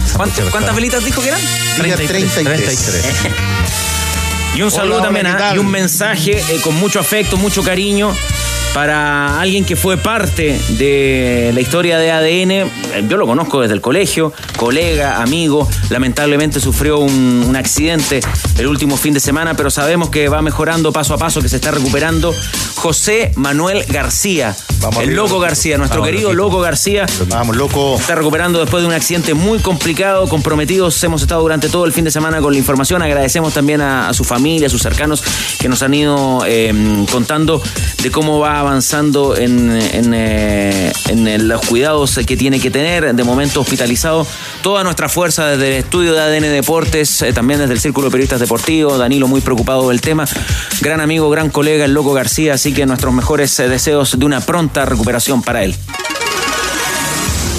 ¿Cuántas, velitas dijo que eran? Día 33. 33. Y un saludo Hola, también hola, ¿qué ¿ah? y un mensaje eh, con mucho afecto, mucho cariño para alguien que fue parte de la historia de ADN. Eh, Yo lo conozco desde el colegio, colega, amigo. Lamentablemente sufrió un, un accidente el último fin de semana, pero sabemos que va mejorando paso a paso, que se está recuperando. José Manuel García, Vamos el Loco. García, nuestro Vamos, querido. Loco García. Vamos, loco. Está recuperando después de un accidente muy complicado, comprometidos. Hemos estado durante todo el fin de semana con la información. Agradecemos también a, a su familia, a sus cercanos que nos han ido eh, contando de cómo va avanzando en, en, eh, en, los cuidados que tiene que tener. De momento hospitalizado. Toda nuestra fuerza desde el estudio de ADN Deportes, eh, también desde el Círculo de Periodistas Deportivos. Danilo muy preocupado del tema. Gran amigo, gran colega, el Loco García. Así que nuestros mejores eh, deseos de una pronta recuperación para él.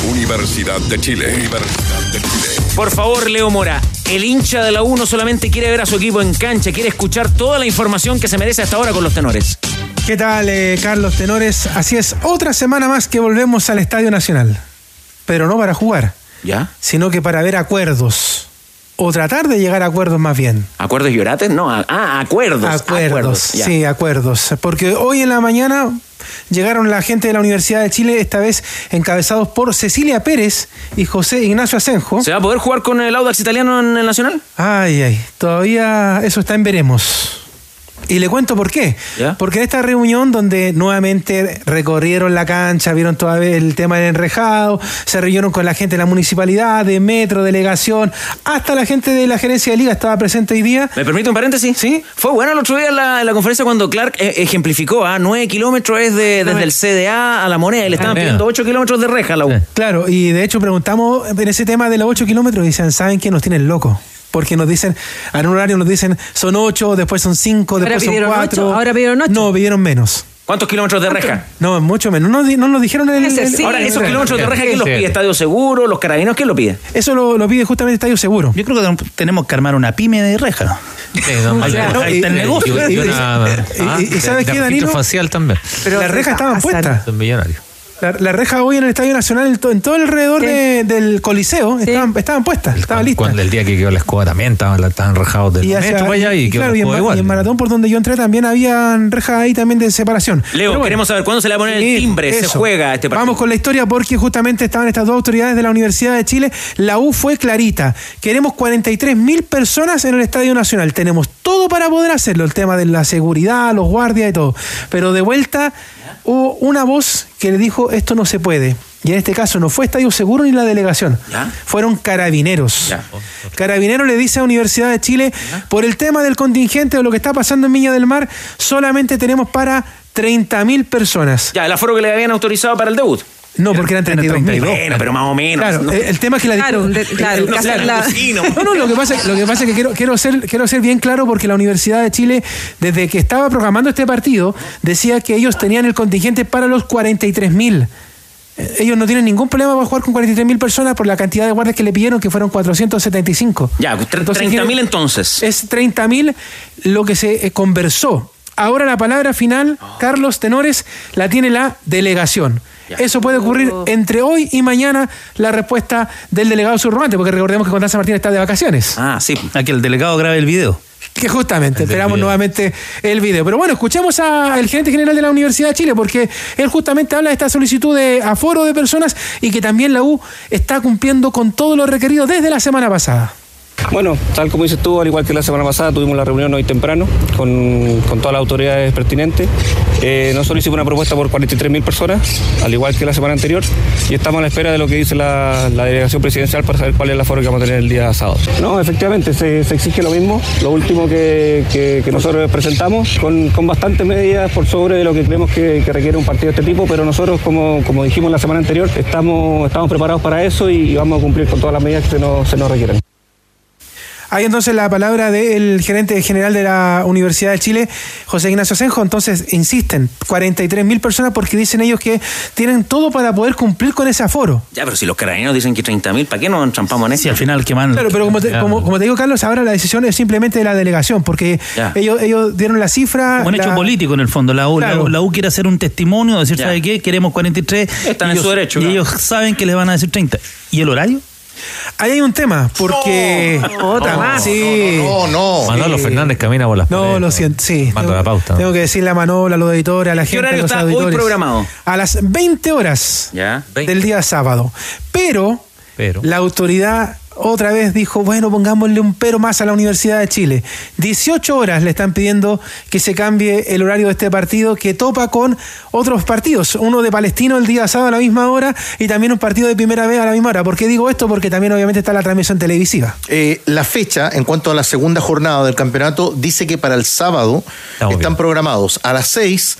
Universidad de Chile. Universidad Por favor, Leo Mora, el hincha de la U no solamente quiere ver a su equipo en cancha, quiere escuchar toda la información que se merece hasta ahora con los tenores. ¿Qué tal, eh, Carlos Tenores? Así es, otra semana más que volvemos al Estadio Nacional. Pero no para jugar, ¿Ya? sino que para ver acuerdos. O tratar de llegar a acuerdos más bien. ¿Acuerdos y orates? No, ah, acuerdos. Acuerdos, ya. sí, acuerdos. Porque hoy en la mañana llegaron la gente de la Universidad de Chile, esta vez encabezados por Cecilia Pérez y José Ignacio Asenjo. ¿Se va a poder jugar con el Audax italiano en el Nacional? Ay, ay, todavía eso está en veremos. Y le cuento por qué. ¿Ya? Porque en esta reunión donde nuevamente recorrieron la cancha, vieron todavía el tema del enrejado, se reunieron con la gente de la municipalidad, de metro, delegación, hasta la gente de la gerencia de liga estaba presente hoy día. ¿Me permite un paréntesis? Sí. Fue bueno el otro día en la, en la conferencia cuando Clark eh, ejemplificó, a 9 kilómetros es de, desde el CDA a la moneda y le estaban Ah, pidiendo 8 kilómetros de reja a la U. Claro, y de hecho preguntamos en ese tema de los 8 kilómetros y dicen, ¿saben qué? Nos tienen locos. Porque nos dicen, en un horario nos dicen, son 8, después son 5, Ahora después son pidieron 4. ocho, ahora pidieron 8. No, pidieron menos. ¿Cuántos kilómetros de reja? No, mucho menos. No, no nos dijeron el, Ese el- sí. Ahora, esos el- kilómetros de reja, ¿quién los pide? ¿Estadio Seguro? ¿Los carabineros? ¿Quién lo pide? Eso lo, lo pide justamente Estadio Seguro. Yo creo que tenemos que armar una pyme de reja. ahí, está el negocio. y- y- Y una- y- ah, ¿sabes qué, Danilo? facial también. Las rejas estaban puestas. Son millonarios. La, la reja hoy en el Estadio Nacional, en, to- en todo el alrededor de- del Coliseo, estaban, estaban puestas, estaban listas. Cuando el día que quedó la escoba también estaban, estaban rajados del Y, hacia- metro allá y, y quedó claro, la y en, igual. y en Maratón, por donde yo entré, también había rejas ahí también de separación. Leo, bueno, queremos saber cuándo se le va a poner el Sí, timbre, se eso. juega este partido. Vamos con la historia porque justamente estaban estas dos autoridades de la Universidad de Chile. La U fue clarita. Queremos 43 mil personas en el Estadio Nacional. Tenemos todo para poder hacerlo. El tema de la seguridad, los guardias y todo. Pero de vuelta hubo una voz que le dijo esto no se puede. Y en este caso no fue Estadio Seguro ni la delegación. ¿Ya? Fueron carabineros. Carabineros le dice a Universidad de Chile, por el tema del contingente de lo que está pasando en Viña del Mar, solamente tenemos para 30 mil personas. Ya, el aforo que le habían autorizado para el debut. No, porque eran 32 mil. Bueno, pero más o menos. Claro, ¿no? el, el tema es que la Claro, de- claro, el- la- No, no, lo que pasa, lo que pasa es que quiero, quiero, ser, quiero ser bien claro porque la Universidad de Chile, desde que estaba programando este partido, decía que ellos tenían el contingente para los 43 mil. Eh, Ellos no tienen ningún problema para jugar con 43 mil personas por la cantidad de guardias que le pidieron, que fueron 475. Ya, tre- Entonces, 30 mil quiere- entonces. Es 30 mil lo que se eh, conversó. Ahora la palabra final, Carlos Tenores, la tiene la delegación. Eso puede ocurrir entre hoy y mañana la respuesta del delegado subrogante, porque recordemos que Constanza Martínez está de vacaciones. Ah, sí. A que el delegado grabe el video. Que justamente, El esperamos video. nuevamente el video. Pero bueno, escuchemos al gerente general de la Universidad de Chile, porque él justamente habla de esta solicitud de aforo de personas y que también la U está cumpliendo con todo lo requerido desde la semana pasada. Bueno, tal como dices tú, al igual que la semana pasada, tuvimos la reunión hoy temprano con, con todas las autoridades pertinentes. Eh, nosotros hicimos una propuesta por 43.000 personas, al igual que la semana anterior, y estamos a la espera de lo que dice la, la delegación presidencial para saber cuál es la aforo que vamos a tener el día sábado. No, efectivamente, se, se exige lo mismo, lo último que, que- nosotros presentamos, con, con bastantes medidas por sobre de lo que creemos que, requiere un partido de este tipo, pero nosotros, como, como dijimos la semana anterior, estamos, estamos preparados para eso y, vamos a cumplir con todas las medidas que se nos requieren. Hay entonces la palabra del gerente general de la Universidad de Chile, José Ignacio Senjo. Entonces, insisten, 43 mil personas porque dicen ellos que tienen todo para poder cumplir con ese aforo. Ya, pero si los carabineros dicen que 30 mil, ¿para qué nos entrampamos en eso? Sí, al final que man. Claro, pero como te, como, como te digo, Carlos, ahora la decisión es simplemente de la delegación, porque Ya. ellos, ellos dieron la cifra. Un hecho la- político en el fondo. La U, la. U- la U quiere hacer un testimonio, decir, Ya. ¿sabe qué? Queremos 43. Están Y en ellos- su derecho, Y claro. ellos saben que les van a decir 30. ¿Y el horario? Ahí hay un tema, porque. Otra más. Sí. No, no. Manolo Fernández camina por las No, paredes. lo siento, sí. Manda Tengo- la pauta. Tengo que decirle a Manola, a los editores, a la gente. horario a los está hoy programado? A las 20 horas Ya. del día sábado. Pero, Pero. la autoridad otra vez dijo, bueno, pongámosle un pero más a la Universidad de Chile. 18 horas le están pidiendo que se cambie el horario de este partido que topa con otros partidos. Uno de Palestino el día sábado a la misma hora y también un partido de primera vez a la misma hora. ¿Por qué digo esto? Porque también obviamente está la transmisión televisiva. Eh, la fecha, en cuanto a la segunda jornada del campeonato, dice que para el sábado Estamos están bien. programados a las 6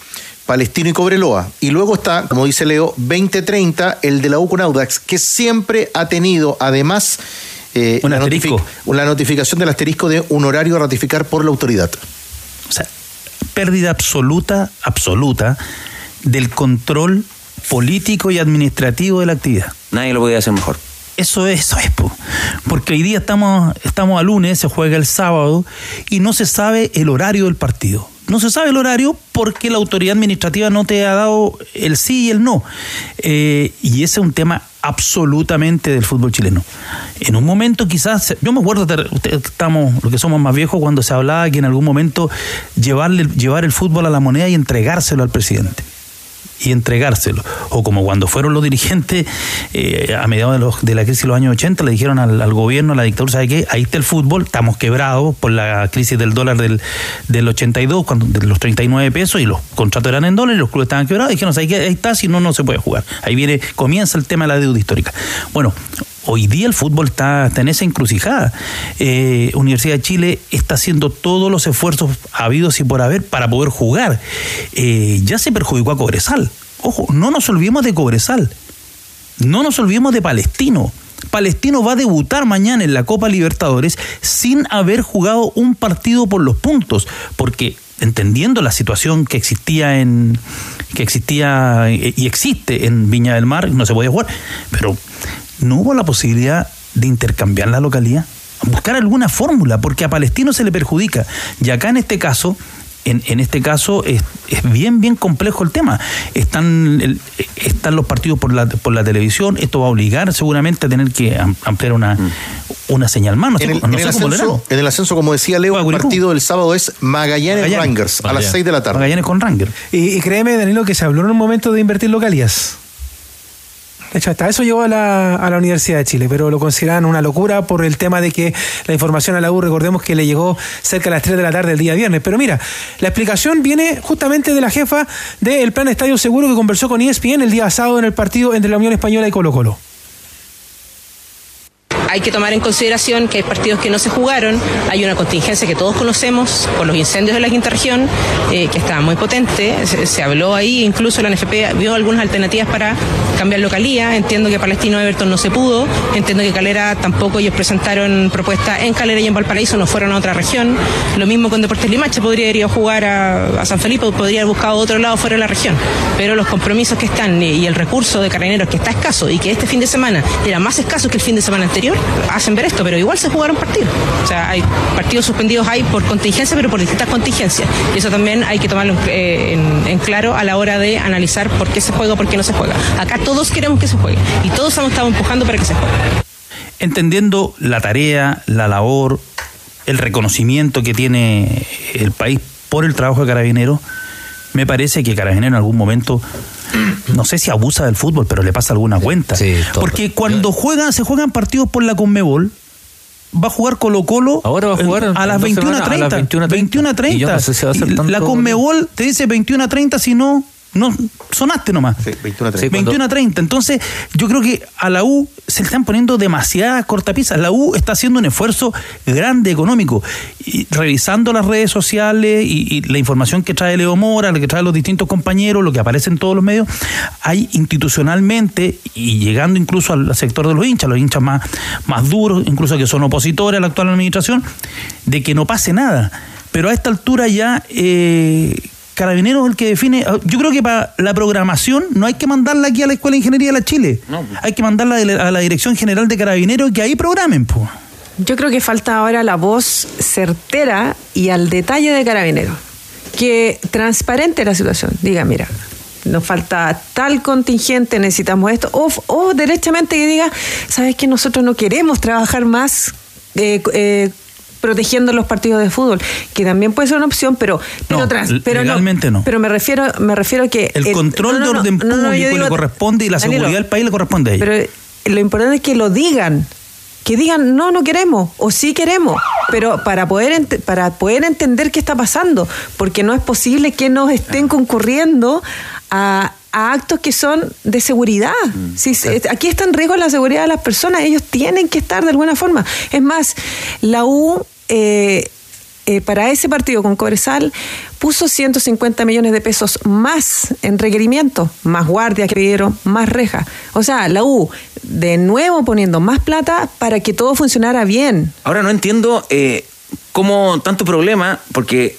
Palestino y Cobreloa. Y luego está, como dice Leo, 2030 el de la U con Audax, que siempre ha tenido además eh, Un la, asterisco. notific- la notificación del asterisco de un horario a ratificar por la autoridad. O sea, pérdida absoluta, absoluta del control político y administrativo de la actividad. Nadie lo podía hacer mejor. Eso es, eso es, po. porque hoy día estamos, estamos a lunes, se juega el sábado y no se sabe el horario del partido. No se sabe el horario porque la autoridad administrativa no te ha dado el sí y el no. Eh, y ese es un tema absolutamente del fútbol chileno. En un momento quizás, yo me acuerdo, estamos, los que somos más viejos, cuando se hablaba que en algún momento llevarle, llevar el fútbol a la moneda y entregárselo al presidente y entregárselo. O como cuando fueron los dirigentes eh, a mediados de, los- de la crisis de los años 80, le dijeron al, gobierno, a la dictadura, ¿sabe qué? Ahí está el fútbol, estamos quebrados por la crisis del dólar del, del 82, cuando, de los 39 pesos, y los contratos eran en dólares, los clubes estaban quebrados, y dijeron, ¿sabe qué? Ahí está, si no, no se puede jugar. Ahí viene, comienza el tema de la deuda histórica. Bueno, Hoy día el fútbol está, en esa encrucijada. Eh, Universidad de Chile está haciendo todos los esfuerzos habidos y por haber para poder jugar. Eh, ya se perjudicó a Cobresal. Ojo, no nos olvidemos de Cobresal. No nos olvidemos de Palestino. Palestino va a debutar mañana en la Copa Libertadores sin haber jugado un partido por los puntos, porque entendiendo la situación que existía en que existía eh, y existe en Viña del Mar, no se podía jugar, pero no hubo la posibilidad de intercambiar la localidad, buscar alguna fórmula, porque a Palestino se le perjudica. Y acá en este caso, en, en este caso es, es bien, bien complejo el tema. Están, el- están los partidos por la, por la televisión, esto va a obligar seguramente a tener que am- ampliar una, una señal más. No sé, En el, no en sé el cómo lo harán. ascenso, en el ascenso, como decía Leo, el partido del sábado es Magallanes, Magallanes. Rangers a las Magallanes. 6 de la tarde. Magallanes con Ranger. Y, y créeme, Danilo, que se habló en un momento de invertir localías. De hecho, hasta eso llegó a la, a la Universidad de Chile, pero lo consideran una locura por el tema de que la información a la U, recordemos que le llegó cerca de las 3 de la tarde el día viernes. Pero mira, la explicación viene justamente de la jefa del Plan Estadio Seguro que conversó con ESPN el día sábado en el partido entre la Unión Española y Colo Colo. Hay que tomar en consideración que hay partidos que no se jugaron, hay una contingencia que todos conocemos por los incendios de la quinta región, eh, que estaba muy potente, se, habló ahí, incluso la NFP vio algunas alternativas para cambiar localía, entiendo que Palestino Everton no se pudo, entiendo que Calera tampoco, ellos presentaron propuestas en Calera y en Valparaíso, no fueron a otra región, lo mismo con Deportes Limache, podría haber a jugar a, a San Felipe, podría haber buscado otro lado fuera de la región, pero los compromisos que están y, y el recurso de Carabineros que está escaso y que este fin de semana era más escaso que el fin de semana anterior, hacen ver esto, pero igual se jugaron partidos. O sea, hay partidos suspendidos hay por contingencia, pero por distintas contingencias. Y eso también hay que tomarlo eh, en, claro a la hora de analizar por qué se juega o por qué no se juega. Acá todos queremos que se juegue y todos hemos estado empujando para que se juegue. entendiendo la tarea, la labor, el reconocimiento que tiene el país por el trabajo de Carabineros, me parece que Carabineros en algún momento, no sé si abusa del fútbol, pero le pasa alguna cuenta. Porque cuando juegan, se juegan partidos por la Conmebol, va a jugar Colo Colo Ahora va a jugar las en dos semanas, a las 21.30. 21:30. Y yo no sé si va a ser Y tanto- La Conmebol te dice 21.30, si no, no sonaste nomás. 21 a 30. Sí, cuando- 21 a 30. Entonces, yo creo que a la U se le están poniendo demasiadas cortapisas. La U está haciendo un esfuerzo grande económico. Y revisando las redes sociales y, y la información que trae Leo Mora, la que trae los distintos compañeros, lo que aparece en todos los medios, hay institucionalmente y llegando incluso al sector de los hinchas, los hinchas más, más duros, incluso que son opositores a la actual administración, de que no pase nada. Pero a esta altura ya eh, Carabineros es el que define. Yo creo que para la programación no hay que mandarla aquí a la Escuela de Ingeniería de la Chile. Hay que mandarla a la Dirección General de Carabineros y que ahí programen, pues. Yo creo que falta ahora la voz certera y al detalle de Carabineros. Que transparente la situación. Diga, mira, nos falta tal contingente, necesitamos esto. O, o derechamente que diga, ¿sabes que Nosotros no queremos trabajar más eh, eh, protegiendo los partidos de fútbol, que también puede ser una opción, pero pero No, trans- l- pero legalmente no. Pero me refiero me refiero que El control no, de orden público digo- le corresponde y la Danilo, seguridad del país le corresponde a ellos. pero lo importante es que lo digan. Que digan, no, no queremos, o sí queremos, pero para poder, para poder entender qué está pasando, porque no es posible que nos estén concurriendo a, a actos que son de seguridad. Si se- aquí está en riesgo la seguridad de las personas, ellos tienen que estar de alguna forma. Es más, la U eh, eh, para ese partido con Cobresal puso 150 millones de pesos más en requerimiento, más guardias que pidieron, más rejas. O sea, la U de nuevo poniendo más plata para que todo funcionara bien. Ahora no entiendo eh, cómo tanto problema, porque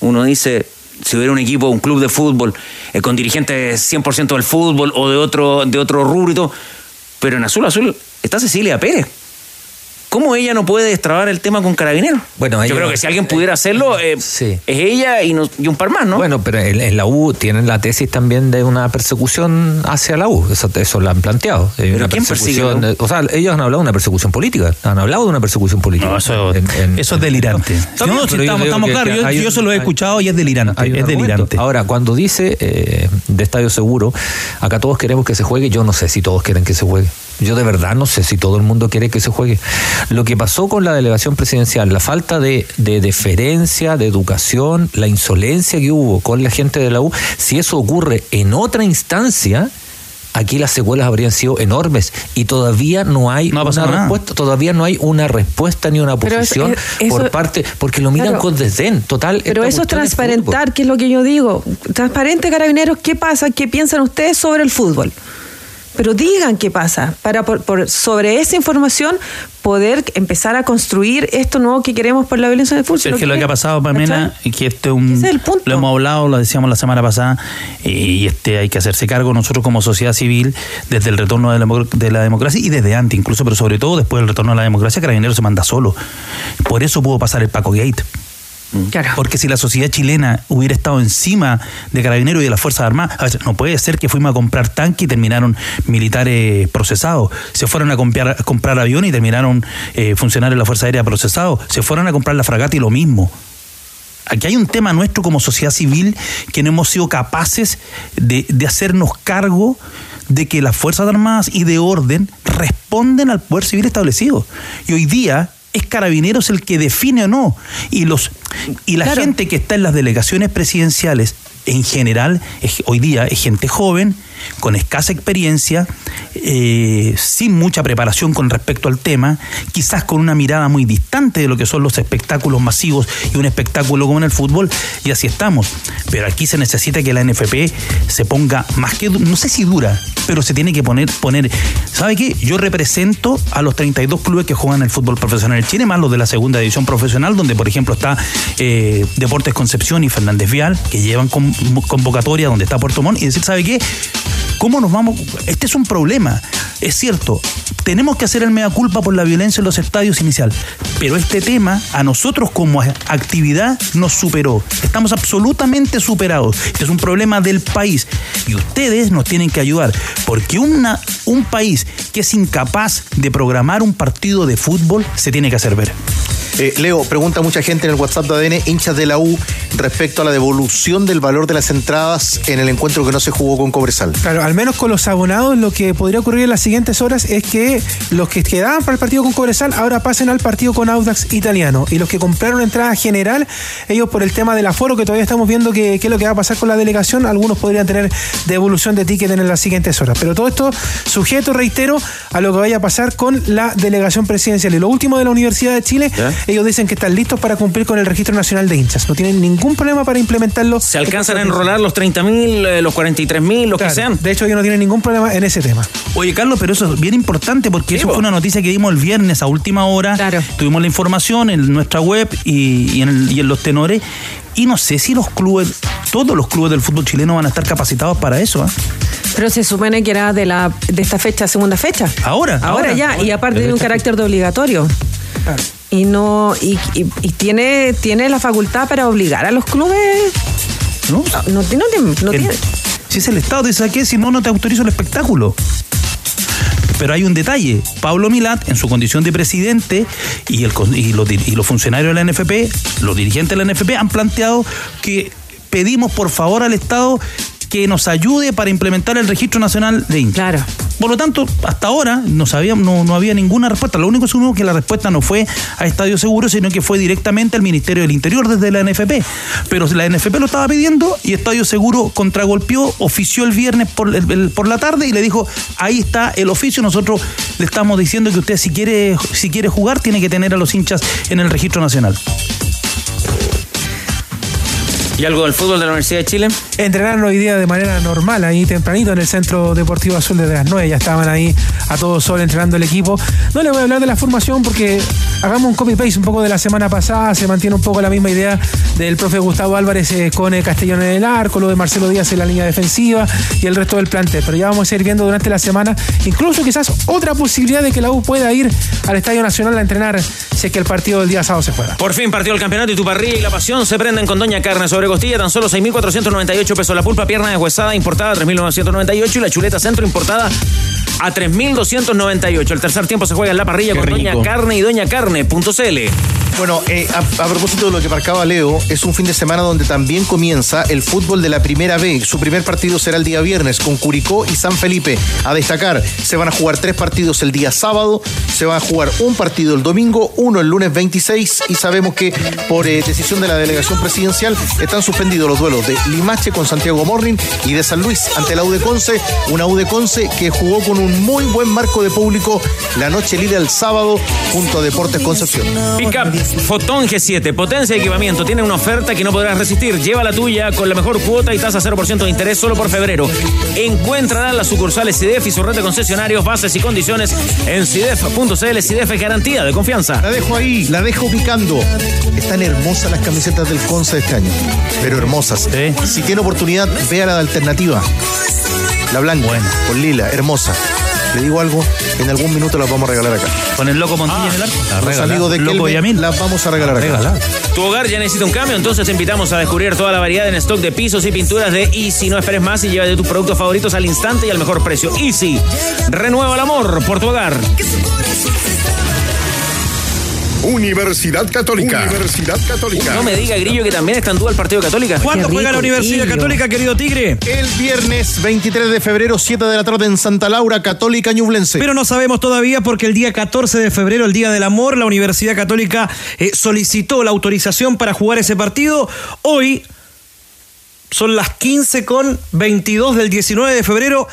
uno dice, si hubiera un equipo, un club de fútbol, eh, con dirigentes 100% del fútbol o de otro, de otro rubro y todo, Pero en azul azul está Cecilia Pérez. ¿Cómo ella no puede destrabar el tema con Carabineros? Bueno, Yo creo que si alguien pudiera hacerlo, eh, es ella y, no- y un par más, ¿no? Bueno, pero en, la U tienen la tesis también de una persecución hacia la U. Eso, eso lo han planteado. Una quién persigue la persecución, eh, O sea, ellos han hablado de una persecución política. Han hablado de una persecución política. eso, En- eso es delirante. No, si pero estamos, claros. Yo, yo eso lo he hay- escuchado y es delirante. Es argumento. delirante. Ahora, cuando dice eh, de Estadio Seguro, acá todos queremos que se juegue, yo no sé si todos quieren que se juegue. Yo de verdad no sé si todo el mundo quiere que se juegue. Lo que pasó con la delegación presidencial, la falta de, de deferencia, de educación, la insolencia que hubo con la gente de la U, si eso ocurre en otra instancia, aquí las secuelas habrían sido enormes y todavía no hay una nada. respuesta, todavía no hay una respuesta ni una eso- posición por parte, porque lo miran Claro. con desdén, total. Pero eso es transparentar, que es lo que yo digo. Transparente, carabineros, ¿qué pasa? ¿Qué piensan ustedes sobre el fútbol? Pero digan qué pasa, para por, por- sobre esa información poder empezar a construir esto nuevo que queremos por la violencia del fútbol. Es que lo que ha pasado, Pamela, y que este es un, lo hemos hablado, lo decíamos la semana pasada, y este hay que hacerse cargo nosotros como sociedad civil desde el retorno de la, demo- de la democracia y desde antes incluso, pero sobre todo después del retorno de la democracia, Carabineros se manda solo. Por eso pudo pasar el Paco Gate. Porque si la sociedad chilena hubiera estado encima de Carabineros y de las Fuerzas Armadas, a ver, no puede ser que fuimos a comprar tanques y terminaron militares procesados. Se fueron a comprar, a comprar aviones y terminaron eh, funcionarios de la Fuerza Aérea procesados. Se fueron a comprar la fragata y lo mismo. Aquí hay un tema nuestro como sociedad civil que no hemos sido capaces de, de hacernos cargo de que las Fuerzas Armadas y de orden responden al poder civil establecido. Y hoy día es Carabineros el que define o no. Y, los, y la gente que está en las delegaciones presidenciales en general, es- hoy día es gente joven, con escasa experiencia, eh, sin mucha preparación con respecto al tema, quizás con una mirada muy distante de lo que son los espectáculos masivos y un espectáculo como en el fútbol, y así estamos. Pero aquí se necesita que la NFP se ponga más que, no sé si dura, pero se tiene que poner, poner, ¿sabe qué? Yo represento a los 32 clubes que juegan el fútbol profesional en Chile, más los de la segunda división profesional, donde por ejemplo está eh, Deportes Concepción y Fernández Vial, que llevan con- convocatoria, donde está Puerto Montt, y decir, ¿sabe qué? ¿Cómo nos vamos? Este es un problema. Es cierto, tenemos que hacer el mea culpa por la violencia en los estadios inicial, pero este tema a nosotros como actividad nos superó. Estamos absolutamente superados. Este es un problema del país y ustedes nos tienen que ayudar, porque un país que es incapaz de programar un partido de fútbol se tiene que hacer ver. Eh, Leo, pregunta mucha gente en el WhatsApp de ADN, hinchas de la U, respecto a la devolución del valor de las entradas en el encuentro que no se jugó con Cobresal. Claro, al menos con los abonados lo que podría ocurrir en las siguientes horas es que los que quedaban para el partido con Cobresal ahora pasen al partido con Audax Italiano y los que compraron entrada general, ellos por el tema del aforo que todavía estamos viendo que, qué es lo que va a pasar con la delegación, algunos podrían tener devolución de ticket en las siguientes horas. Pero todo esto sujeto, reitero, a lo que vaya a pasar con la delegación presidencial. Y lo último de la Universidad de Chile, ellos dicen que están listos para cumplir con el registro nacional de hinchas. No tienen ningún problema para implementarlo. Se alcanzan a enrolar los 30.000, eh, los 43.000, los que Claro, sean. De hecho, ellos no tienen ningún problema en ese tema. Oye, Carlos, pero eso es bien importante porque eso fue una noticia que dimos el viernes a última hora. Tuvimos la información en nuestra web y, y en, el- y en los tenores. Y no sé si los clubes, todos los clubes del fútbol chileno van a estar capacitados para eso. ¿ah? Pero se supone que era de la de esta fecha, segunda fecha. Ahora, Ahora, ahora, ya, ahora. y aparte de un carácter de obligatorio. Y no, y, y- y tiene, tiene la facultad para obligar a los clubes. No, no, tiene- no El- tiene. Si es el Estado, te saqué, si no, no te autorizo el espectáculo. Pero hay un detalle. Pablo Milat, en su condición de presidente, y, el, y, los, y los funcionarios de la NFP, los dirigentes de la NFP, han planteado que pedimos por favor al Estado que nos ayude para implementar el registro nacional de hinchas. Claro. Por lo tanto, hasta ahora no, sabíamos, no, no había ninguna respuesta. Lo único que supimos que la respuesta no fue a Estadio Seguro, sino que fue directamente al Ministerio del Interior desde la NFP. Pero la NFP lo estaba pidiendo y Estadio Seguro contragolpeó, ofició el viernes por, el- el- por la tarde y le dijo, ahí está el oficio, nosotros le estamos diciendo que usted si quiere, si quiere jugar tiene que tener a los hinchas en el registro nacional. ¿Y algo del fútbol de la Universidad de Chile? Entrenaron hoy día de manera normal, ahí tempranito en el Centro Deportivo Azul desde las 9. Ya estaban ahí a todo sol entrenando el equipo. No les voy a hablar de la formación porque hagamos un copy-paste un poco de la semana pasada. Se mantiene un poco la misma idea del profe Gustavo Álvarez eh, con el Castellón en el arco, lo de Marcelo Díaz en la línea defensiva y el resto del plantel. Pero ya vamos a ir viendo durante la semana, incluso quizás otra posibilidad de que la U pueda ir al Estadio Nacional a entrenar si es que el partido del día sábado se juega. Por fin partió el campeonato y tu parrilla y la pasión se prenden con Doña Carne sobre costilla, tan solo 6.498 pesos. La pulpa pierna deshuesada importada 3.998 y la chuleta centro importada a 3.298. El tercer tiempo se juega en la parrilla Qué con Doña. Carne y Doña Carne.cl. Bueno, eh, a, propósito de lo que marcaba Leo, es un fin de semana donde también comienza el fútbol de la Primera B. Su primer partido será el día viernes con Curicó y San Felipe. A destacar, se van a jugar tres partidos el día sábado, se va a jugar un partido el domingo, uno el lunes 26 y sabemos que por eh, decisión de la delegación presidencial están suspendidos los duelos de Limache con Santiago Morning y de San Luis ante la U de Conce, una U de Conce que jugó con un muy buen marco de público la noche lila el sábado junto a Deportes Concepción. Fotón G7, potencia y equipamiento. Tiene una oferta que no podrás resistir. Lleva la tuya con la mejor cuota y tasa 0% de interés solo por febrero. Encuéntrala en las sucursales CIDEF y su red de concesionarios, bases y condiciones en CIDEF.cl. CIDEF es garantía de confianza. La dejo ahí, la dejo picando. Están hermosas las camisetas del Conce este año, pero hermosas. Si tiene oportunidad, vea la de alternativa. La blanca, con lila, hermosa. Le digo algo, en algún minuto las vamos a regalar acá. Con el loco Montilla en el arco. Los amigos de Loco Kelvin las vamos a regalar acá. Regalar. Tu hogar ya necesita un cambio, entonces te invitamos a descubrir toda la variedad en stock de pisos y pinturas de Easy. No esperes más y llévate tus productos favoritos al instante y al mejor precio. Easy, renueva el amor por tu hogar. Universidad Católica. Universidad Católica. No me diga, Grillo, que también está en duda el Partido Católica. ¿Cuándo juega la Universidad Católica, querido Tigre? El viernes 23 de febrero, 7 de la tarde en Santa Laura, Católica Ñublense. Pero no sabemos todavía porque el día 14 de febrero, el Día del Amor, la Universidad Católica eh, solicitó la autorización para jugar ese partido. Hoy son las 15 con 22 del 19 de febrero.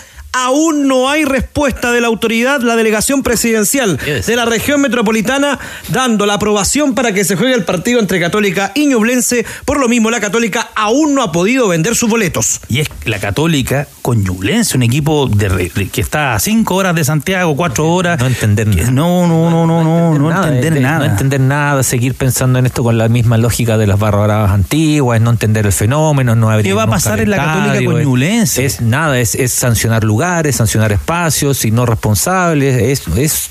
Aún no hay respuesta de la autoridad, la delegación presidencial de la región metropolitana, dando la aprobación para que se juegue el partido entre Católica y Ñublense. Por lo mismo, la Católica aún no ha podido vender sus boletos. Y es la Católica con Ñublense, un equipo de, re- de- que está a cinco horas de Santiago, cuatro horas. No entender nada. No, no, no, no, no, no entender de- nada. No entender nada, seguir pensando en esto con la misma lógica de las barra bravas antiguas, no entender el fenómeno, no abrir ¿Qué va a pasar en la Católica con es- Ñublense? Es nada, es, es sancionar lugares, sancionar espacios y no responsables. Es, es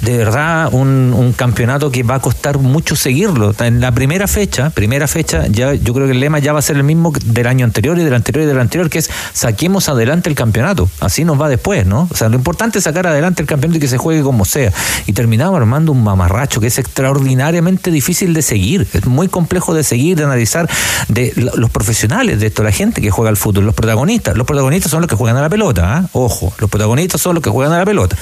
de verdad un, un campeonato que va a costar mucho seguirlo. En la primera fecha, primera fecha, ya yo creo que el lema ya va a ser el mismo del año anterior y del anterior y del anterior, que es saquemos adelante el campeonato. Así nos va después, ¿no? O sea, lo importante es sacar adelante el campeonato y que se juegue como sea. Y terminamos armando un mamarracho que es extraordinariamente difícil de seguir. Es muy complejo de seguir, de analizar de lo- los profesionales de esto, la gente que juega al fútbol, los protagonistas. Los protagonistas son los que juegan a la pelota, ¿ah? Ojo, los protagonistas son los que juegan a la pelota.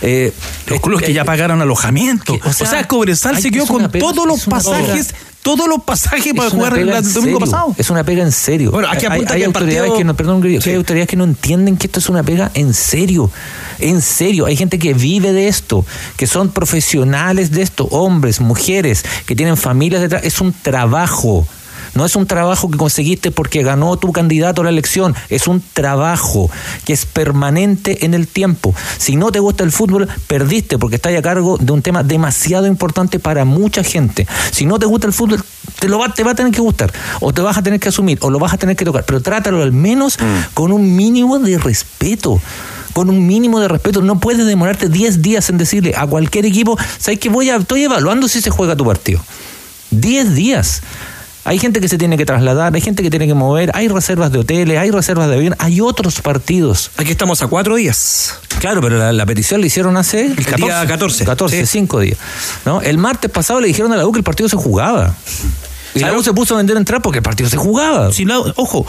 Eh, Los clubes que ya pagaron alojamiento. O sea, Cobresal hay- se quedó con pega- todos los pasajes, pega. todos los pasajes para jugar el domingo pasado. Es una pega en serio. Bueno, aquí hay, hay autoridades partido- que no, perdón, que hay autoridades que no entienden que esto es una pega en serio. En serio. Hay gente que vive de esto, que son profesionales de esto, hombres, mujeres, que tienen familias detrás. Es un trabajo. No es un trabajo que conseguiste porque ganó tu candidato a la elección, es un trabajo que es permanente en el tiempo. Si no te gusta el fútbol, perdiste porque estás a cargo de un tema demasiado importante para mucha gente. Si no te gusta el fútbol, te, lo va, te va a tener que gustar, o te vas a tener que asumir, o lo vas a tener que tocar, pero trátalo al menos con un mínimo de respeto con un mínimo de respeto. No puedes demorarte 10 días en decirle a cualquier equipo, ¿sabes que voy a, estoy evaluando si se juega tu partido? 10 días. Hay gente que se tiene que trasladar, hay gente que tiene que mover, hay reservas de hoteles, hay reservas de avión, hay otros partidos. Aquí estamos a cuatro días. Claro, pero la, la petición la hicieron hace el día 14. 14, Sí. 5 días. ¿no? El martes pasado le dijeron a la U que el partido se jugaba. Y la U se puso a vender entradas porque el partido se jugaba. Si la- ojo,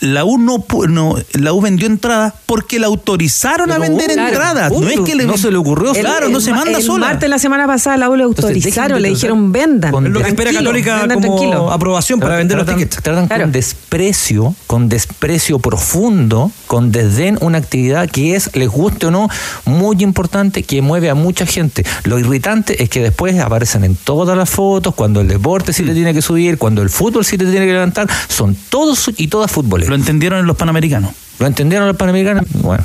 la U no, no la U vendió entradas porque la autorizaron a vender claro, entradas. No es que le, no se le ocurrió. El- Claro, no se ma- manda el sola. martes la semana pasada la U le autorizaron, le dijeron vendan. con- lo que espera Católica vendan como tranquilo. aprobación para vender los tickets. tratan Claro. con desprecio, con desprecio profundo, con desdén una actividad que es, les guste o no, muy importante, que mueve a mucha gente. Lo irritante es que después aparecen en todas las fotos, cuando el deporte sí te tiene que subir, cuando el fútbol sí te tiene que levantar, son todos y todas futboleros. Lo entendieron en los panamericanos. ¿Lo entendieron los panamericanos? Bueno.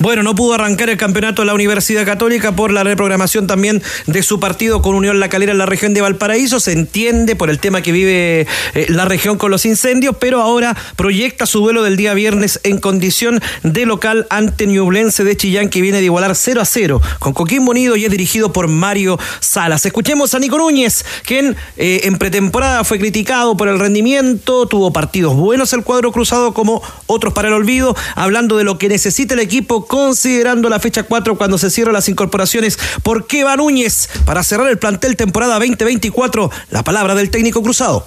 Bueno, no pudo arrancar el campeonato de la Universidad Católica por la reprogramación también de su partido con Unión La Calera en la región de Valparaíso. Se entiende por el tema que vive eh, la región con los incendios, pero ahora proyecta su duelo del día viernes en condición de local ante Ñublense de Chillán, que viene de igualar 0 a 0 con Coquimbo Unido y es dirigido por Mario Salas. Escuchemos a Nico Núñez, quien eh, en pretemporada fue criticado por el rendimiento, tuvo partidos buenos el cuadro cruzado como otros para el olvido, hablando de lo que necesita el equipo considerando la fecha 4 cuando se cierran las incorporaciones por Keva Núñez para cerrar el plantel temporada 2024. La palabra del técnico cruzado.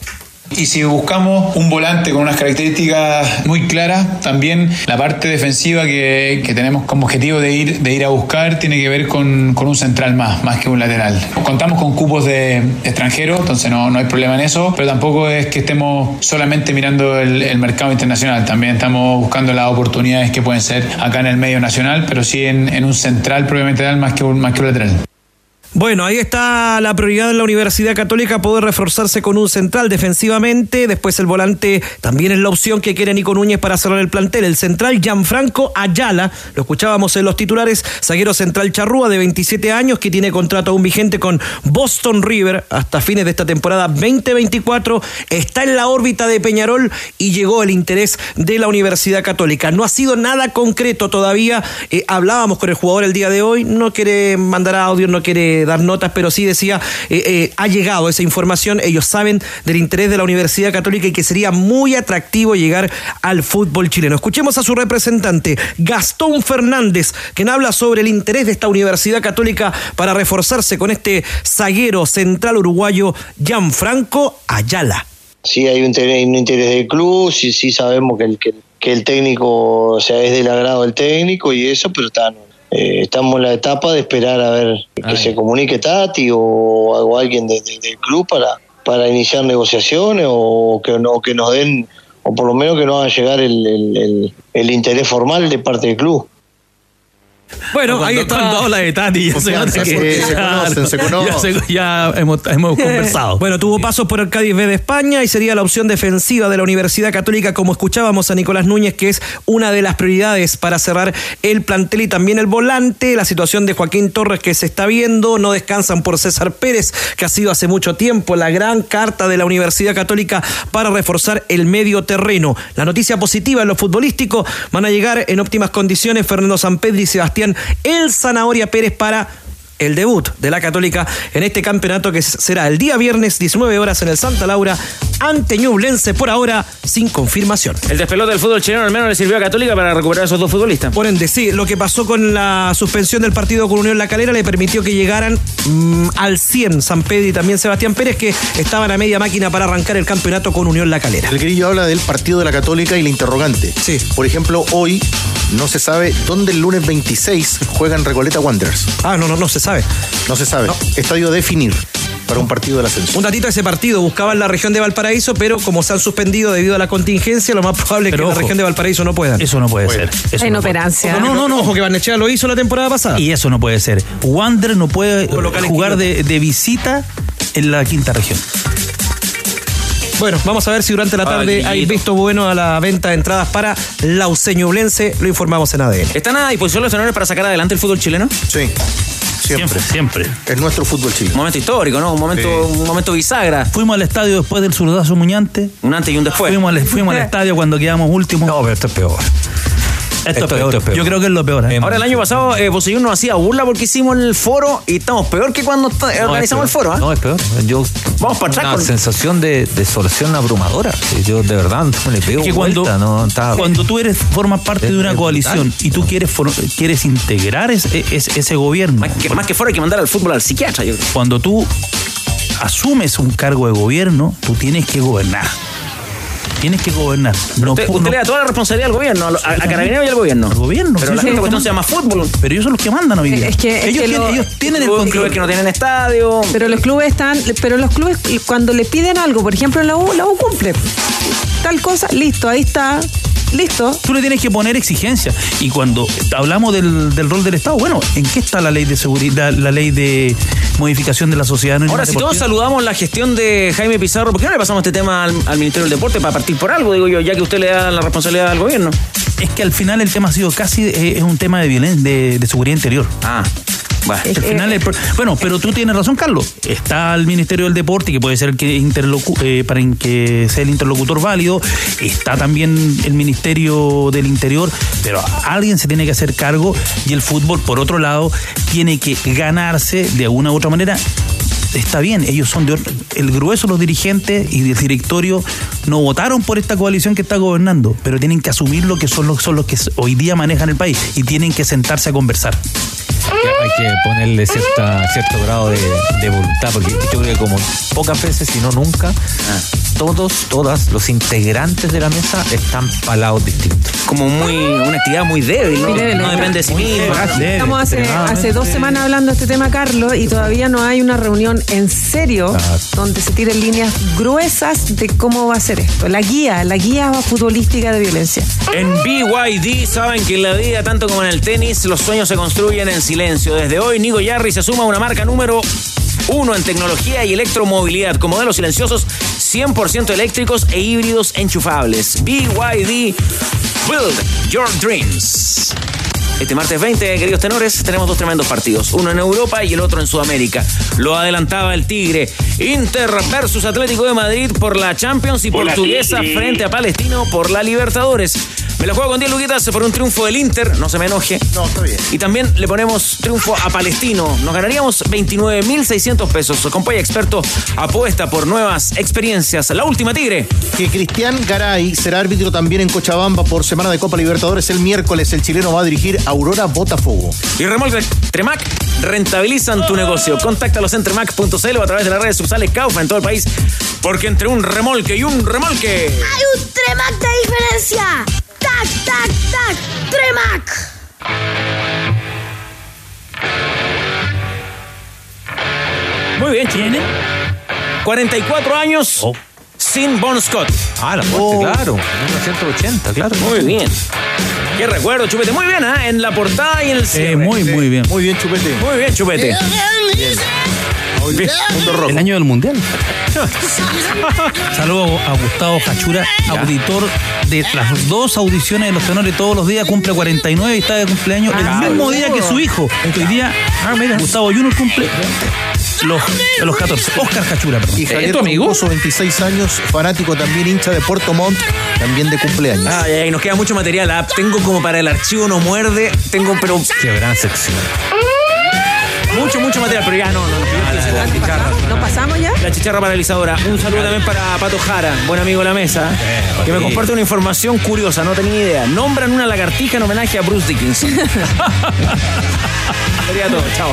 Y si buscamos un volante con unas características muy claras, también la parte defensiva que, que tenemos como objetivo de ir, de ir a buscar tiene que ver con, con un central más, más que un lateral. Contamos con cupos de extranjeros, entonces no, no hay problema en eso, pero tampoco es que estemos solamente mirando el, el mercado internacional, también estamos buscando las oportunidades que pueden ser acá en el medio nacional, pero sí en, en un central tal más que un, más que un lateral. Bueno, ahí está la prioridad de la Universidad Católica, poder reforzarse con un central defensivamente. Después el volante también es la opción que quiere Nico Núñez para cerrar el plantel. El central Gianfranco Ayala, lo escuchábamos en los titulares, zaguero central Charrúa de 27 años que tiene contrato aún vigente con Boston River hasta fines de esta temporada 2024. Está en la órbita de Peñarol y llegó el interés de la Universidad Católica. No ha sido nada concreto todavía. Eh, hablábamos con el jugador el día de hoy, no quiere mandar audio, no quiere dar notas, pero sí decía, eh, eh, ha llegado esa información, ellos saben del interés de la Universidad Católica y que sería muy atractivo llegar al fútbol chileno. Escuchemos a su representante, Gastón Fernández, quien habla sobre el interés de esta Universidad Católica para reforzarse con este zaguero central uruguayo Gianfranco Ayala. sí hay un interés, del club, sí, sí sabemos que el, que, el técnico, sea, es del agrado del técnico y eso, pero está, eh, estamos en la etapa de esperar a ver que se comunique Tati o, o alguien de- de- del club para, para iniciar negociaciones o que, no, que nos den, o por lo menos que nos hagan llegar el, el- el- el interés formal de parte del club. Bueno, Cuando- ahí está. cuando habla de Tati, ya que- se conocen, se conocen. Ya, se- ya hemos, hemos conversado. Bueno, tuvo pasos por el Cádiz B de España y sería la opción defensiva de la Universidad Católica, como escuchábamos a Nicolás Núñez, que es una de las prioridades para cerrar el plantel y también el volante. La situación de Joaquín Torres que se está viendo, no descansan por César Pérez, que ha sido hace mucho tiempo la gran carta de la Universidad Católica para reforzar el medio terreno. La noticia positiva en lo futbolístico van a llegar en óptimas condiciones Fernando Sampedri y Sebastián El Zanahoria Pérez para el debut de la Católica en este campeonato que será el día viernes 19 horas en el Santa Laura ante Ñublense por ahora sin confirmación. El despelote del fútbol chileno al menos le sirvió a Católica para recuperar a esos dos futbolistas. Por ende, sí, lo que pasó con la suspensión del partido con Unión La Calera le permitió que llegaran mm, al 100 San Pedro y también Sebastián Pérez que estaban a media máquina para arrancar el campeonato con Unión La Calera. El grillo habla del partido de la Católica y la interrogante. Sí. Por ejemplo, hoy no se sabe dónde el lunes 26 juegan Recoleta Wanderers. Ah, no, no, no se sabe. No se sabe. Estadio a definir para un partido del ascenso. Un datito de ese partido, buscaban la región de Valparaíso, pero como se han suspendido debido a la contingencia, lo más probable es que Pero la ojo, región de Valparaíso no puedan. Eso no puede ser. Eso La no puede- inoperancia. No, no, no, ojo que Barnechea lo hizo la temporada pasada. Y eso no puede ser. Wander no puede jugar de, de visita en la quinta región. Bueno, vamos a ver si durante la tarde hay visto bueno a la venta de entradas para Lauseñublense. Lo informamos en ADN. ¿Están a disposición los tenores para sacar adelante el fútbol chileno? Sí. Siempre. Siempre. Es nuestro fútbol Un chileno. momento histórico, ¿no? Un momento, un momento bisagra. Fuimos al estadio después del zurdazo muñante. Un antes y un después. Fuimos al, fuimos al estadio cuando quedamos últimos. No, pero esto es peor. Esto, esto- es peor. esto es peor. Yo creo que es lo peor. ¿eh? Ahora el año pasado eh, Bosellón nos hacía burla porque hicimos el foro y estamos peor que cuando No, organizamos el foro. ¿ah? No, es peor. Yo, Vamos para atrás Una con- sensación de desolación abrumadora. Sí, Yo de verdad no le pego Es que cuando, vuelta, no, está- cuando tú eres formas parte Es- de una coalición brutal. y tú quieres for- quieres integrar ese, ese- ese gobierno, Más que, más que foro hay que mandar al fútbol al psiquiatra. Yo creo. cuando tú asumes un cargo de gobierno, tú tienes que gobernar. Tienes que gobernar. No, usted, usted no- le da toda la responsabilidad al gobierno, a, a Carabineros y al gobierno. Al gobierno. Pero sí, la sí, sí. cuestión se llama fútbol. Pero ellos son los que mandan hoy día. Es que- es ellos, que tienen, lo- ellos tienen el Clubes control. que no tienen estadio. Pero los clubes están, pero los clubes cuando le piden algo, por ejemplo la U, la U cumple. Tal cosa, listo, ahí está, listo. Tú le tienes que poner exigencias. Y cuando hablamos del, del rol del Estado, bueno, ¿en qué está la ley de seguridad, la ley de modificación de la sociedad? Ahora, si todos saludamos la gestión de Jaime Pizarro, ¿por qué no le pasamos este tema al, al Ministerio del Deporte para partir por algo, digo yo, ya que usted le da la responsabilidad al gobierno? Es que al final el tema ha sido casi, eh, es un tema de violencia, de, de seguridad interior. Ah. Bueno, al final el pro- bueno, pero tú tienes razón, Carlos. Está el Ministerio del Deporte, que puede ser el que interlocu- eh, para que sea el interlocutor válido. Está también el Ministerio del Interior, pero alguien se tiene que hacer cargo y el fútbol, por otro lado, tiene que ganarse de alguna u otra manera. Está bien, ellos son de or- el grueso, los dirigentes y el directorio no votaron por esta coalición que está gobernando, pero tienen que asumir lo que son los, son los que hoy día manejan el país y tienen que sentarse a conversar. hay que ponerle cierta, cierto grado de, de voluntad, porque yo creo que como pocas veces, si no nunca, todos, todas los integrantes de la mesa están palados distintos. Como muy, una actividad muy débil, ¿no? Muy débil, no depende de sí mismo. Estamos hace, hace dos semanas hablando de este tema, Carlos, y todavía no hay una reunión en serio donde se tiren líneas gruesas de cómo va a ser esto. La guía, la guía futbolística de violencia. En BYD saben que en la vida, tanto como en el tenis, los sueños se construyen en silencio. Desde hoy, Nigo Yarri se suma a una marca número uno en tecnología y electromovilidad, con modelos silenciosos 100% eléctricos e híbridos enchufables. BYD, Build Your Dreams. Este martes 20, queridos tenores, tenemos dos tremendos partidos. Uno en Europa y el otro en Sudamérica. Lo adelantaba el Tigre. Inter versus Atlético de Madrid por la Champions y Hola, Portuguesa frente a Palestino por la Libertadores. Me lo juego con 10 luquitas por un triunfo del Inter, no se me enoje. No, está bien. Y también le ponemos triunfo a Palestino. Nos ganaríamos 29.600 pesos. Compaya Experto apuesta por nuevas experiencias. La última, Tigre. Que Cristian Garay será árbitro también en Cochabamba por semana de Copa Libertadores el miércoles. El chileno va a dirigir Aurora Botafogo. Y remolque Tremac rentabilizan tu negocio. Contáctalos en tremac.cl o a través de las redes sociales Caufa en todo el país. Porque entre un remolque y un remolque. ¡Hay un Tremac de diferencia! ¡Tac, tac, tac! ¡Tremac! Muy bien, ¿tiene? 44 años sin Bon Scott. Ah, la muerte, claro. 1980, claro. Muy bien. Qué recuerdo, Chupete. Muy bien, ¿ah? En la portada y en el cierre. muy, muy bien. Muy bien, Chupete. Muy bien, Chupete. El año del mundial. Saludos a Gustavo Cachura, auditor de las dos audiciones de los tenores todos los días, cumple 49 y está de cumpleaños el mismo día que su hijo. Hoy día, Gustavo Junior cumple los, los 14. Oscar Cachura, perdón. Y Javier Troncoso, 26 años, fanático también hincha de Puerto Montt, también de cumpleaños. Ay, ay, nos queda mucho material. ah. Tengo como para el archivo no muerde. Tengo, pero. Qué gran sección. Mucho, mucho material, pero ya no, no, no. ¿Nos pasamos ya? La chicharra paralizadora. Un saludo también para Pato Jara, buen amigo de la mesa, que me comparte una información curiosa, no tenía idea. Nombran una lagartija en homenaje a Bruce Dickinson. Sería todo, chao.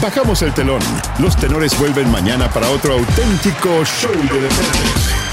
Bajamos el telón. Los tenores vuelven mañana para otro auténtico show de deportes.